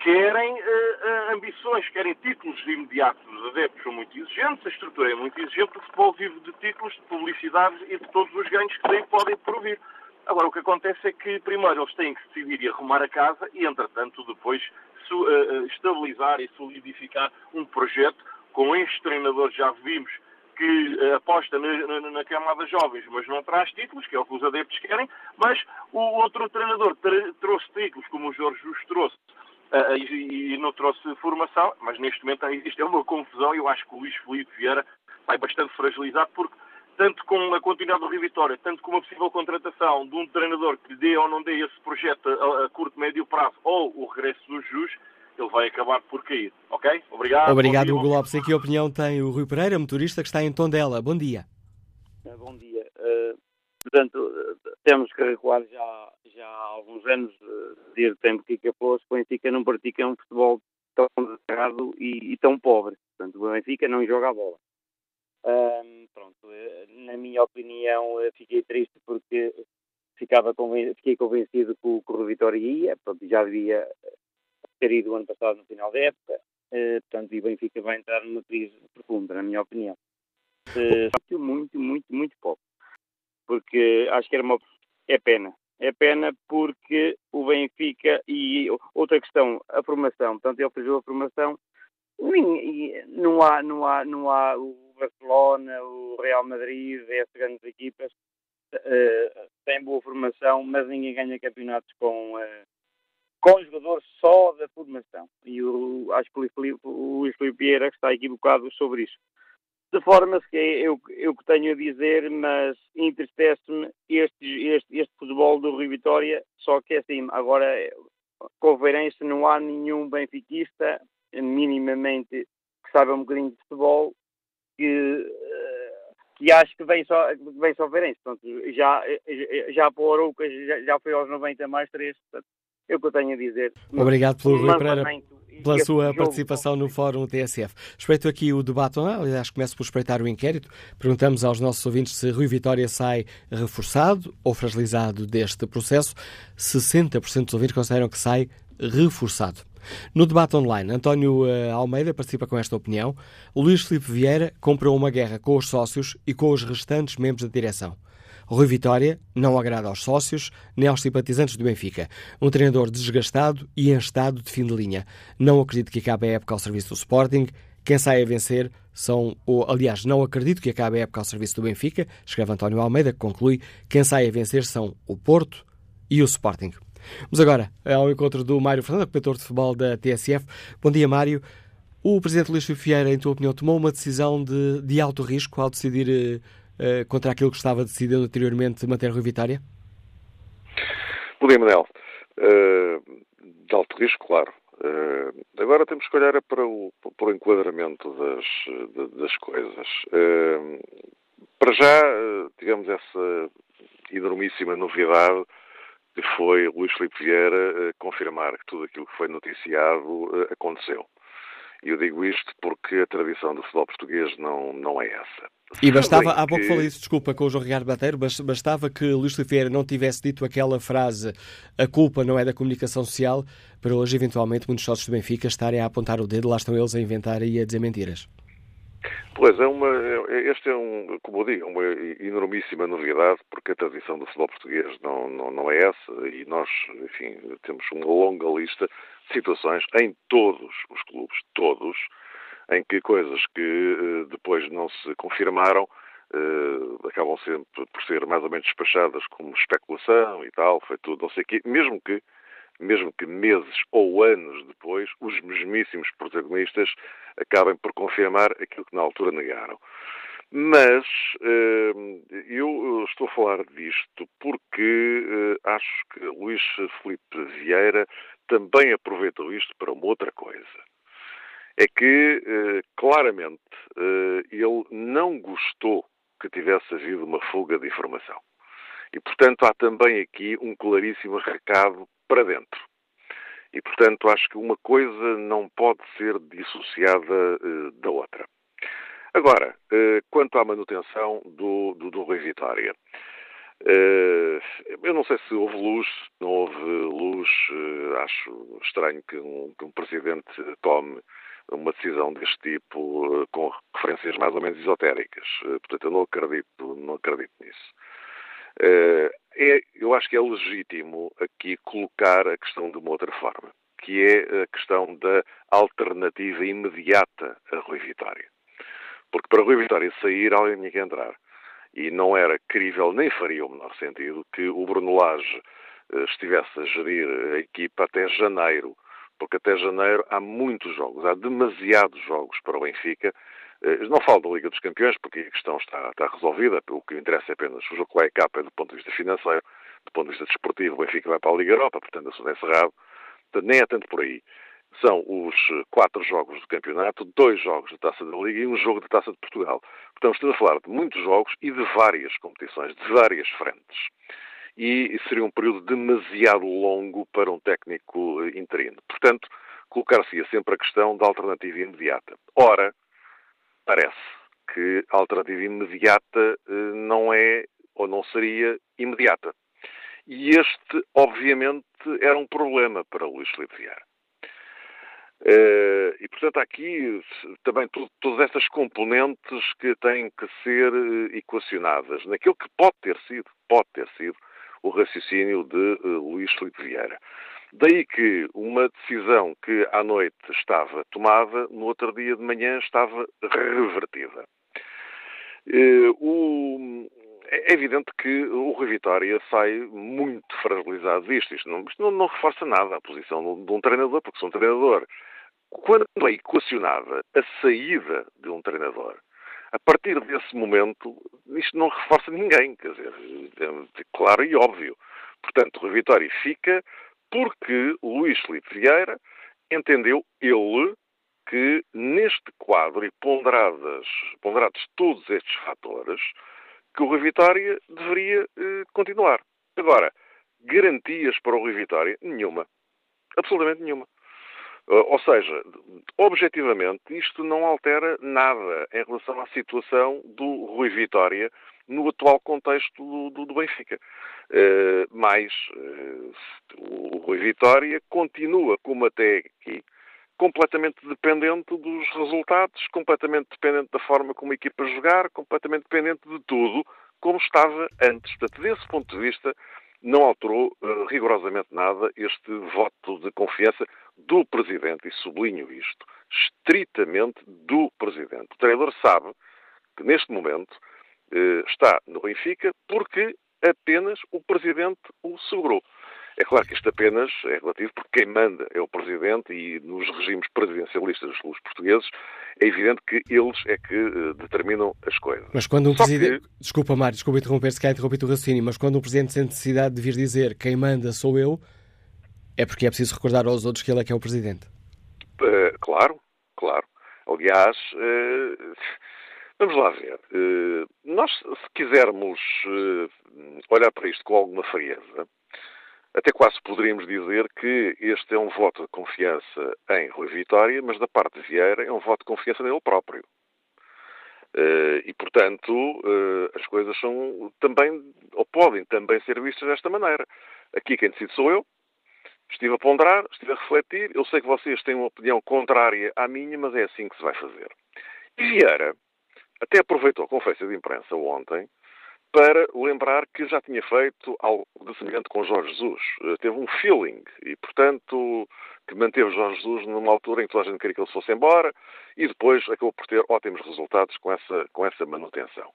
querem uh, ambições, querem títulos imediatos. Os adeptos são muito exigentes, a estrutura é muito exigente, o futebol vive de títulos, de publicidades e de todos os ganhos que daí podem provir. Agora, o que acontece é que primeiro eles têm que decidir e arrumar a casa e, entretanto, depois uh, estabilizar e solidificar um projeto. Com este treinador já vimos que aposta na, na, na, camada jovens, mas não traz títulos, que é o que os adeptos querem, mas o outro treinador trouxe títulos, como o Jorge Jus trouxe, uh, e, e, não trouxe formação, mas neste momento existe é uma confusão e eu acho que o Luís Felipe Vieira vai bastante fragilizado porque tanto com a continuidade do Rio Vitória, tanto com uma possível contratação de um treinador que dê ou não dê esse projeto a, a curto, médio prazo, ou o regresso do Jus, ele vai acabar por cair. Ok? Obrigado. Obrigado, Hugo Lopes. Em que opinião tem o Rui Pereira, motorista que está em Tondela? Bom dia. Bom dia. Uh, portanto, temos que recuar já já há alguns anos, eh, desde o tempo que Flores, o Benfica não pratica um futebol tão errado e, e, tão pobre. Portanto, o Benfica não joga a bola. Um, pronto, eh, na minha opinião, eh, fiquei triste porque ficava conven fiquei convencido que o, que o Vitória ia, pronto, já devia ter ido o ano passado no final da época, uh, portanto, e o Benfica vai entrar numa crise profunda, na minha opinião. Uh, muito, muito, muito pouco. Porque acho que era uma. É pena. É pena porque o Benfica e outra questão, a formação, portanto ele fez a formação, não há, não há, não há o Barcelona, o Real Madrid, essas grandes equipas uh, têm boa formação, mas ninguém ganha campeonatos com, uh, com jogadores só da formação. E o, acho que o Luís Filipe Vieira está equivocado sobre isso. De forma que eu, eu que tenho a dizer, mas entristece-me este, este, este futebol do Rio Vitória, só que é assim, agora com o Feirense não há nenhum benfiquista minimamente que saiba um bocadinho de futebol que, que acho que vem só, vem só Feirense. Portanto, já, já para o Arouca já, já foi aos 90 mais 3, portanto, é o que eu tenho a dizer. Obrigado pelo Rui Pereira pela sua participação no Fórum TSF. Espreito aqui o debate, aliás, começo por espreitar o inquérito. Perguntamos aos nossos ouvintes se Rui Vitória sai reforçado ou fragilizado deste processo. 60% dos ouvintes consideram que sai reforçado. No debate online, António eh, Almeida participa com esta opinião. Luís Filipe Vieira comprou uma guerra com os sócios e com os restantes membros da direção. Rui Vitória não agrada aos sócios nem aos simpatizantes do Benfica. Um treinador desgastado e em estado de fim de linha. Não acredito que acabe a época ao serviço do Sporting. Quem sai a vencer são, ou, aliás, não acredito que acabe a época ao serviço do Benfica, escreve António Almeida, que conclui, quem sai a vencer são o Porto e o Sporting. Vamos agora ao encontro do Mário Fernando, comentador de futebol da TSF. Bom dia, Mário. O Presidente Luís Fieira, em tua opinião, tomou uma decisão de, de alto risco ao decidir eh, uh, contra aquilo que estava decidido anteriormente manter Rui Vitória? Bom dia, Manel. Uh, de alto risco, claro. Uh, agora temos que olhar para o, para o enquadramento das, das coisas. Uh, para já, digamos, essa enormíssima novidade que foi Luís Filipe Vieira confirmar que tudo aquilo que foi noticiado aconteceu. E eu digo isto porque a tradição do futebol português não, não é essa. E bastava, há pouco que... falei isso, desculpa, com o João Ricardo Bateiro, bastava que Luís Filipe não tivesse dito aquela frase a culpa não é da comunicação social, para hoje, eventualmente, muitos sócios do Benfica estarem a apontar o dedo, lá estão eles a inventar e a dizer mentiras. Pois, é uma, é, este é um, como eu digo, uma enormíssima novidade, porque a tradição do futebol português não, não, não é essa, e nós, enfim, temos uma longa lista situações em todos os clubes, todos, em que coisas que eh, depois não se confirmaram uh, acabam sempre por ser mais ou menos despachadas como especulação e tal, foi tudo não sei o quê, mesmo que mesmo que meses ou anos depois, os mesmíssimos protagonistas acabem por confirmar aquilo que na altura negaram. Mas uh, eu estou a falar disto porque acho que Luís Felipe Vieira também aproveitou isto para uma outra coisa é que, eh, claramente, eh, ele não gostou que tivesse havido uma fuga de informação. E, portanto, há também aqui um claríssimo recado para dentro. E, portanto, acho que uma coisa não pode ser dissociada uh, da outra. Agora, quanto à manutenção do, do, do Rui Vitória, eu não sei se houve luz, não houve luz, acho estranho que um, que um presidente tome uma decisão deste tipo com referências mais ou menos esotéricas. Portanto, eu não acredito, não acredito nisso. Eh, é, eu acho que é legítimo aqui colocar a questão de uma outra forma, que é a questão da alternativa imediata a Rui Vitória. Porque para Rui Vitória sair, alguém tinha que entrar. E não era crível, nem faria o menor sentido, que o Bruno Lage eh, estivesse a gerir a equipa até janeiro, porque até janeiro há muitos jogos, há demasiados jogos para o Benfica eh, não falo da Liga dos Campeões, porque a questão está, está resolvida, o que interessa é apenas o jogo que vai capa do ponto de vista financeiro, do ponto de vista desportivo, o Benfica vai para a Liga Europa, portanto, é. Portanto, nem é tanto por aí. São os quatro jogos do campeonato, dois jogos da Taça da Liga e um jogo da Taça de Portugal. Portanto, estamos a falar de muitos jogos e de várias competições, de várias frentes. E seria um período demasiado longo para um técnico eh, interino. Portanto, colocar-se-ia sempre a questão da alternativa imediata. Ora, parece que a alternativa imediata eh, não é ou não seria imediata. E este, obviamente, era um problema para Luís Filipe Vieira. Uh, e, portanto, há aqui também todas estas componentes que têm que ser eh, equacionadas naquilo que pode ter sido, pode ter sido o raciocínio de uh, Luís Filipe Vieira. Daí que uma decisão que à noite estava tomada, no outro dia de manhã estava revertida. Eh, é evidente que o Rui Vitória sai muito fragilizado disto. Isto não, isto não, não reforça nada a posição de um treinador, porque se um treinador, quando é equacionada a saída de um treinador, a partir desse momento, isto não reforça ninguém, quer dizer, é claro e óbvio. Portanto, o Vitória fica porque Luís Filipe Vieira entendeu ele que neste quadro e ponderadas, ponderados todos estes fatores, que o Rui Vitória deveria eh, continuar. Agora, garantias para o Rui Vitória? Nenhuma. Absolutamente nenhuma. Ou seja, objetivamente, isto não altera nada em relação à situação do Rui Vitória no atual contexto do, do, do Benfica. Uh, mas uh, o Rui Vitória continua, como até aqui, completamente dependente dos resultados, completamente dependente da forma como a equipa jogar, completamente dependente de tudo, como estava antes. Portanto, desse ponto de vista, não alterou uh, rigorosamente nada este voto de confiança do Presidente, e sublinho isto, estritamente do Presidente. O treinador sabe que neste momento uh, está no Benfica porque apenas o Presidente o segurou. É claro que isto apenas é relativo porque quem manda é o Presidente e nos regimes presidencialistas dos portugueses é evidente que eles é que uh, determinam as coisas. Mas quando um Só Presidente... Que... Desculpa, Mário, desculpa interromper, se calhar interromper o raciocínio, mas quando um Presidente sente necessidade de vir dizer quem manda sou eu, é porque é preciso recordar aos outros que ele é que é o Presidente. Uh, claro, claro. Aliás, uh, vamos lá ver. nós, se quisermos olhar para isto com alguma frieza, até quase poderíamos dizer que este é um voto de confiança em Rui Vitória, mas da parte de Vieira é um voto de confiança nele próprio. Uh, e, portanto, uh, as coisas são também, ou podem também ser vistas desta maneira. Aqui quem decide sou eu. Estive a ponderar, estive a refletir. Eu sei que vocês têm uma opinião contrária à minha, mas é assim que se vai fazer. E Vieira até aproveitou a conferência de imprensa ontem para lembrar que já tinha feito algo de semelhante com Jorge Jesus. Eh, teve um feeling e, portanto, que manteve Jorge Jesus numa altura em que toda a gente queria que ele fosse embora e depois acabou por ter ótimos resultados com essa, com essa manutenção.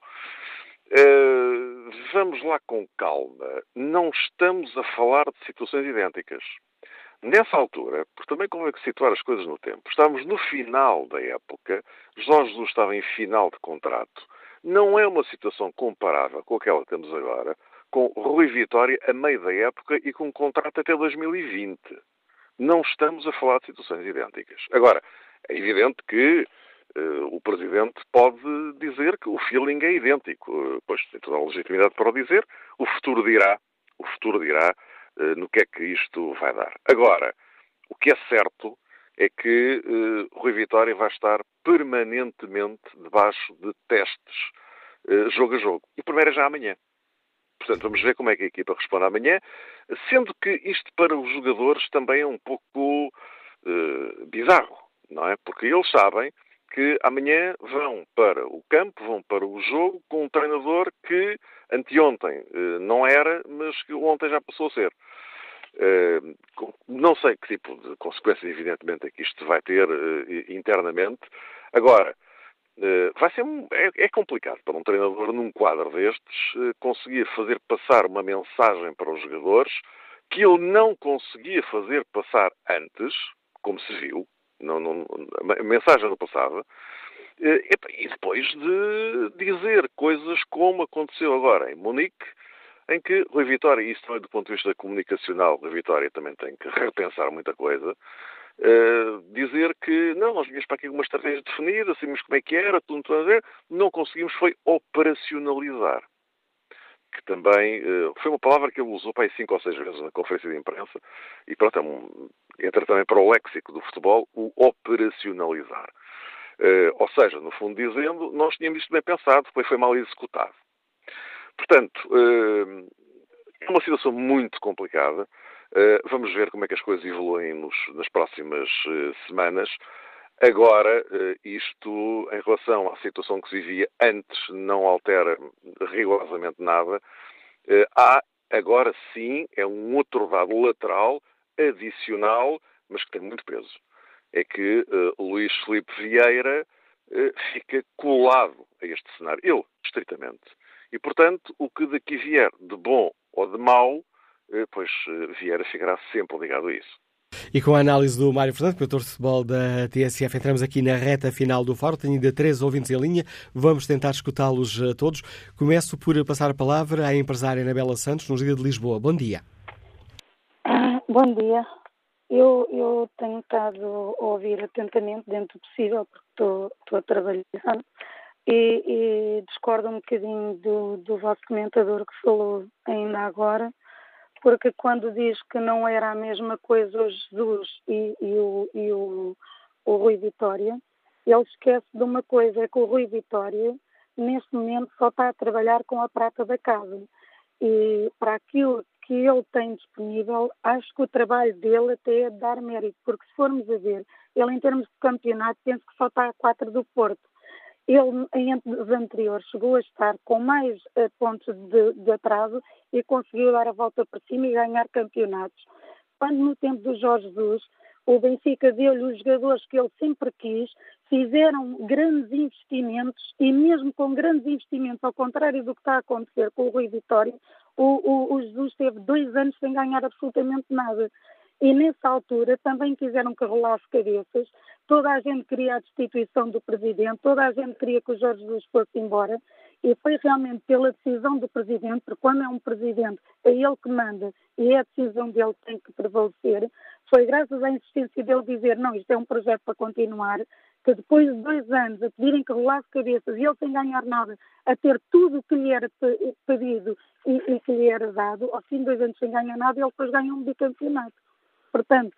Uh, vamos lá com calma. Não estamos a falar de situações idênticas. Nessa altura, porque também convém situar as coisas no tempo, estávamos no final da época, Jorge Jesus estava em final de contrato, não é uma situação comparável com aquela que temos agora, com Rui Vitória a meio da época e com um contrato até 2020. Não estamos a falar de situações idênticas. Agora, é evidente que o Presidente pode dizer que o feeling é idêntico. Pois tem toda a legitimidade para o dizer. O futuro dirá, o futuro dirá no que é que isto vai dar. Agora, o que é certo é que Rui Vitória vai estar permanentemente debaixo de testes jogo a jogo. E o primeiro é já amanhã. Portanto, vamos ver como é que a equipa responde amanhã, sendo que isto para os jogadores também é um pouco uh, bizarro, não é? Porque eles sabem que amanhã vão para o campo, vão para o jogo com um treinador que anteontem não era, mas que ontem já passou a ser. Uh, não sei que tipo de consequências, evidentemente, é que isto vai ter uh, internamente. Agora, vai ser é, é, complicado para um treinador num quadro destes conseguir fazer passar uma mensagem para os jogadores que ele não conseguia fazer passar antes, como se viu, não, não, a mensagem não passava, e depois de dizer coisas como aconteceu agora em Munique, em que Rui Vitória, e isso também do ponto de vista comunicacional, Rui Vitória também tem que repensar muita coisa, uh, dizer que não, nós vinhamos para aqui uma estratégia definida, sabíamos como é que era, tudo, tudo a ver, não conseguimos foi operacionalizar. Que também uh, foi uma palavra que ele usou para aí cinco ou seis vezes na conferência de imprensa, e pronto, é um, entra também para o léxico do futebol o operacionalizar. Uh, ou seja, no fundo dizendo, nós tínhamos isto bem pensado, depois foi mal executado. Portanto, eh, é uma situação muito complicada. Eh, vamos ver como é que as coisas evoluem nos, nas próximas eh, semanas. Agora, isto, em relação à situação que se vivia antes, não altera rigorosamente nada. Há, agora sim, é um outro dado lateral, adicional, mas que tem muito peso. É que Luís Felipe Vieira fica colado a este cenário. Eu, estritamente. E, portanto, o que daqui vier de bom ou de mau, eh, pois eh, Vieira chegará sempre ligado a isso. E com a análise do Mário Fernandes, produtor de futebol da TSF, entramos aqui na reta final do fórum. Tenho ainda três ouvintes em linha. Vamos tentar escutá-los todos. Começo por passar a palavra à empresária Anabela Santos, no Liga de Lisboa. Bom dia. Bom dia. Eu, eu tenho estado a ouvir atentamente, dentro do possível, porque estou, estou a trabalhar e, e discordo um bocadinho do, do vosso comentador que falou ainda agora, porque quando diz que não era a mesma coisa o Jesus e, e, o, e o, o Rui Vitória, ele esquece de uma coisa, é que o Rui Vitória, neste momento, só está a trabalhar com a prata da casa. E para aquilo que ele tem disponível, acho que o trabalho dele até é dar mérito, porque se formos a ver, ele em termos de campeonato, penso que só está a quatro do Porto. Ele, em anos anteriores, chegou a estar com mais uh, pontos de, de, atraso e conseguiu dar a volta para cima e ganhar campeonatos. Quando no tempo do Jorge Jesus, o Benfica deu-lhe os jogadores que ele sempre quis, fizeram grandes investimentos e mesmo com grandes investimentos, ao contrário do que está a acontecer com o Rui Vitória, o, o, o Jesus teve dois anos sem ganhar absolutamente nada. E nessa altura também quiseram que rolasse cabeças, toda a gente queria a destituição do Presidente, toda a gente queria que o Jorge Jesus fosse embora, e foi realmente pela decisão do Presidente, porque quando é um Presidente, é ele que manda e é a decisão dele que tem que prevalecer, foi graças à insistência dele dizer, não, isto é um projeto para continuar, que depois de dois anos a pedirem que rolasse cabeças e ele sem ganhar nada, a ter tudo o que lhe era pedido e, e que lhe era dado, ao fim de dois anos sem ganhar nada, ele depois ganha um bicampeonato. Portanto,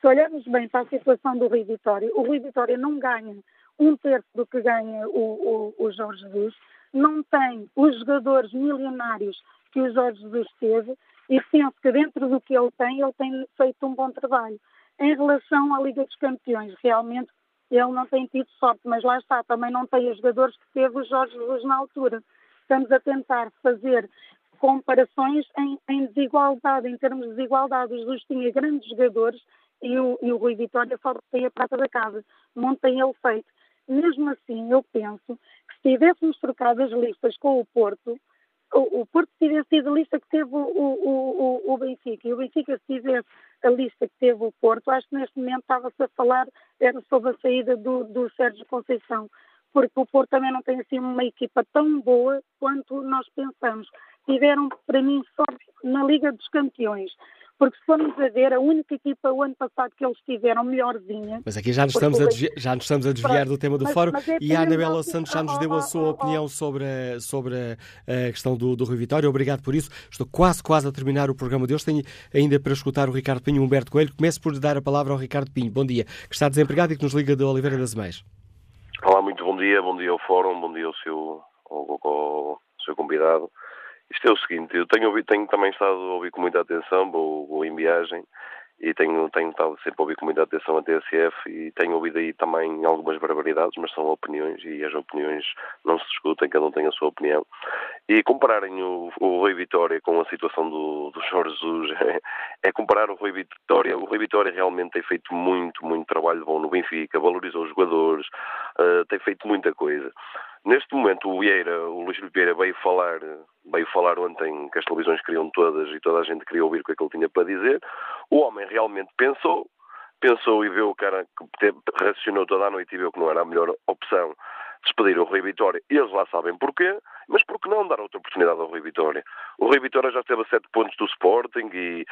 se olharmos bem para a situação do Rui Vitória, o Rui Vitória não ganha um terço do que ganha o, o, o Jorge Jesus, não tem os jogadores milionários que o Jorge Jesus teve e penso que dentro do que ele tem, ele tem feito um bom trabalho. Em relação à Liga dos Campeões, realmente ele não tem tido sorte, mas lá está, também não tem os jogadores que teve o Jorge Jesus na altura. Estamos a tentar fazer comparações em, em, desigualdade, em termos de desigualdade. Os dois tinham grandes jogadores e o, e o Rui Vitória só tem a prata da casa. Não ele feito. Mesmo assim, eu penso que se tivéssemos trocado as listas com o Porto, o, o Porto tivesse sido a lista que teve o, o, o, o Benfica e o Benfica se tivesse a lista que teve o Porto, acho que neste momento estava-se a falar era sobre a saída do, do Sérgio Conceição, porque o Porto também não tem assim uma equipa tão boa quanto nós pensamos tiveram, para mim, sorte na Liga dos Campeões. Porque se formos a ver, a única equipa o ano passado que eles tiveram melhorzinha. Mas aqui já nos estamos a desviar, já nos estamos a desviar do tema do mas, fórum mas é e a Anabela. Santos já nos deu a sua opinião sobre a, sobre a, questão do, do Rui Vitória. Obrigado por isso. Estou quase, quase a terminar o programa de hoje. Tenho ainda para escutar o Ricardo Pinho e o Humberto Coelho. Começo por lhe dar a palavra ao Ricardo Pinho. Bom dia. Que está desempregado e que nos liga de Oliveira das Meias. Olá, muito bom dia. Bom dia ao fórum. Bom dia ao seu, ao, ao, ao seu convidado. Isto é o seguinte, eu tenho, tenho também estado a ouvir com muita atenção, vou, vou em viagem e tenho, tenho estado sempre a ouvir com muita atenção a TSF e tenho ouvido aí também algumas barbaridades, mas são opiniões e as opiniões não se discutem, cada um tem a sua opinião. E compararem o, o Rui Vitória com a situação do, do Jorge Jesus é, *laughs* é, comparar o Rui Vitória. O Rui Vitória realmente tem feito muito, muito trabalho bom no Benfica, valorizou os jogadores, uh, tem feito muita coisa. Neste momento o Vieira, o Luís Vieira veio falar, veio falar ontem que as televisões queriam todas e toda a gente queria ouvir o que, é que ele tinha para dizer. O homem realmente pensou, pensou e viu o cara que raciocinou toda a noite e viu que não era a melhor opção despedir o Rui Vitória. Eles lá sabem porquê, mas por que não dar outra oportunidade ao Rui Vitória? O Rui Vitória já esteve a sete pontos do Sporting e,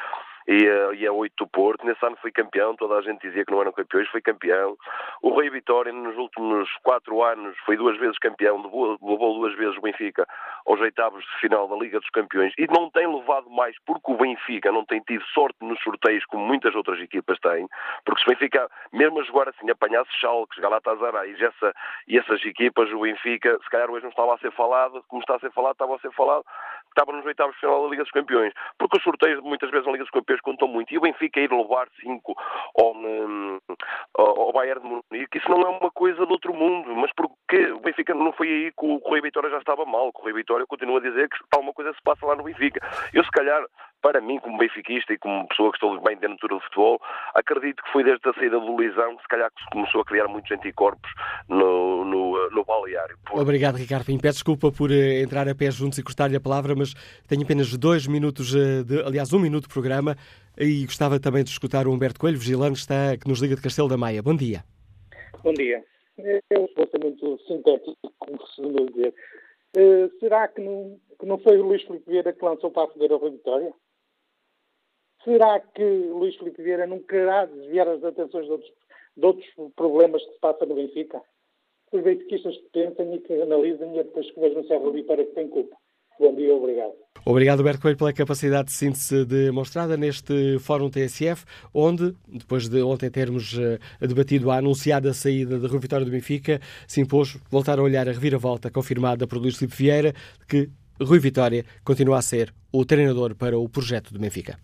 e, eh, e a oito do Porto. Nesse ano foi campeão, toda a gente dizia que não eram campeões, foi campeão. O Rui Vitória, nos últimos quatro anos, foi duas vezes campeão, levou, levou duas vezes o Benfica aos oitavos de final da Liga dos Campeões e não tem levado mais porque o Benfica não tem tido sorte nos sorteios como muitas outras equipas têm, porque se o Benfica, mesmo a jogar assim, apanhasse Schalke, Galatasaray e, essa, e essas equipas, o Benfica, se calhar hoje não estava a ser falado, como está a ser falado, estava a ser falado, estava nos oitavos de final da Liga dos Campeões. Porque os sorteios, muitas vezes, na Liga dos Campeões contam muito. E o Benfica ir levar cinco ao, ao Bayern de Munique, isso não é uma coisa de outro mundo. Mas porque o Benfica não foi aí que o Rui Vitória já estava mal. O Rui Vitória continua a dizer que alguma coisa se passa lá no Benfica. Eu, se calhar, para mim, como benfiquista e como pessoa que estou bem dentro do futebol, acredito que foi desde a saída do que se calhar que se começou a criar muitos anticorpos no, no, no baleário. Por... Obrigado, Ricardo Pinho. Peço desculpa por uh, entrar a pé juntos e cortar-lhe a palavra, mas tenho apenas dois minutos, uh, de, aliás, um minuto de programa e gostava também de escutar o Humberto Coelho, vigilante, está, que nos liga de Castelo da Maia. Bom dia. Bom dia. Eu vou ser muito sintético, como costuma dizer. Uh, será que não, que não foi o Luís Filipe Vieira que lançou para a Federação Vitória? Será que Luís Filipe Vieira não querá desviar as atenções de outros, de outros problemas que se passam no Benfica? Os benfiquistas que pensem e que analisem e depois que vejam se Rui para que tem culpa. Bom dia, obrigado. Obrigado, Berto Coelho, pela capacidade de síntese demonstrada neste Fórum TSF, onde, depois de ontem termos uh, debatido a anunciada saída de Rui Vitória do Benfica, se impôs voltar a olhar a reviravolta confirmada por Luís Filipe Vieira, que Rui Vitória continua a ser o treinador para o projeto do Benfica.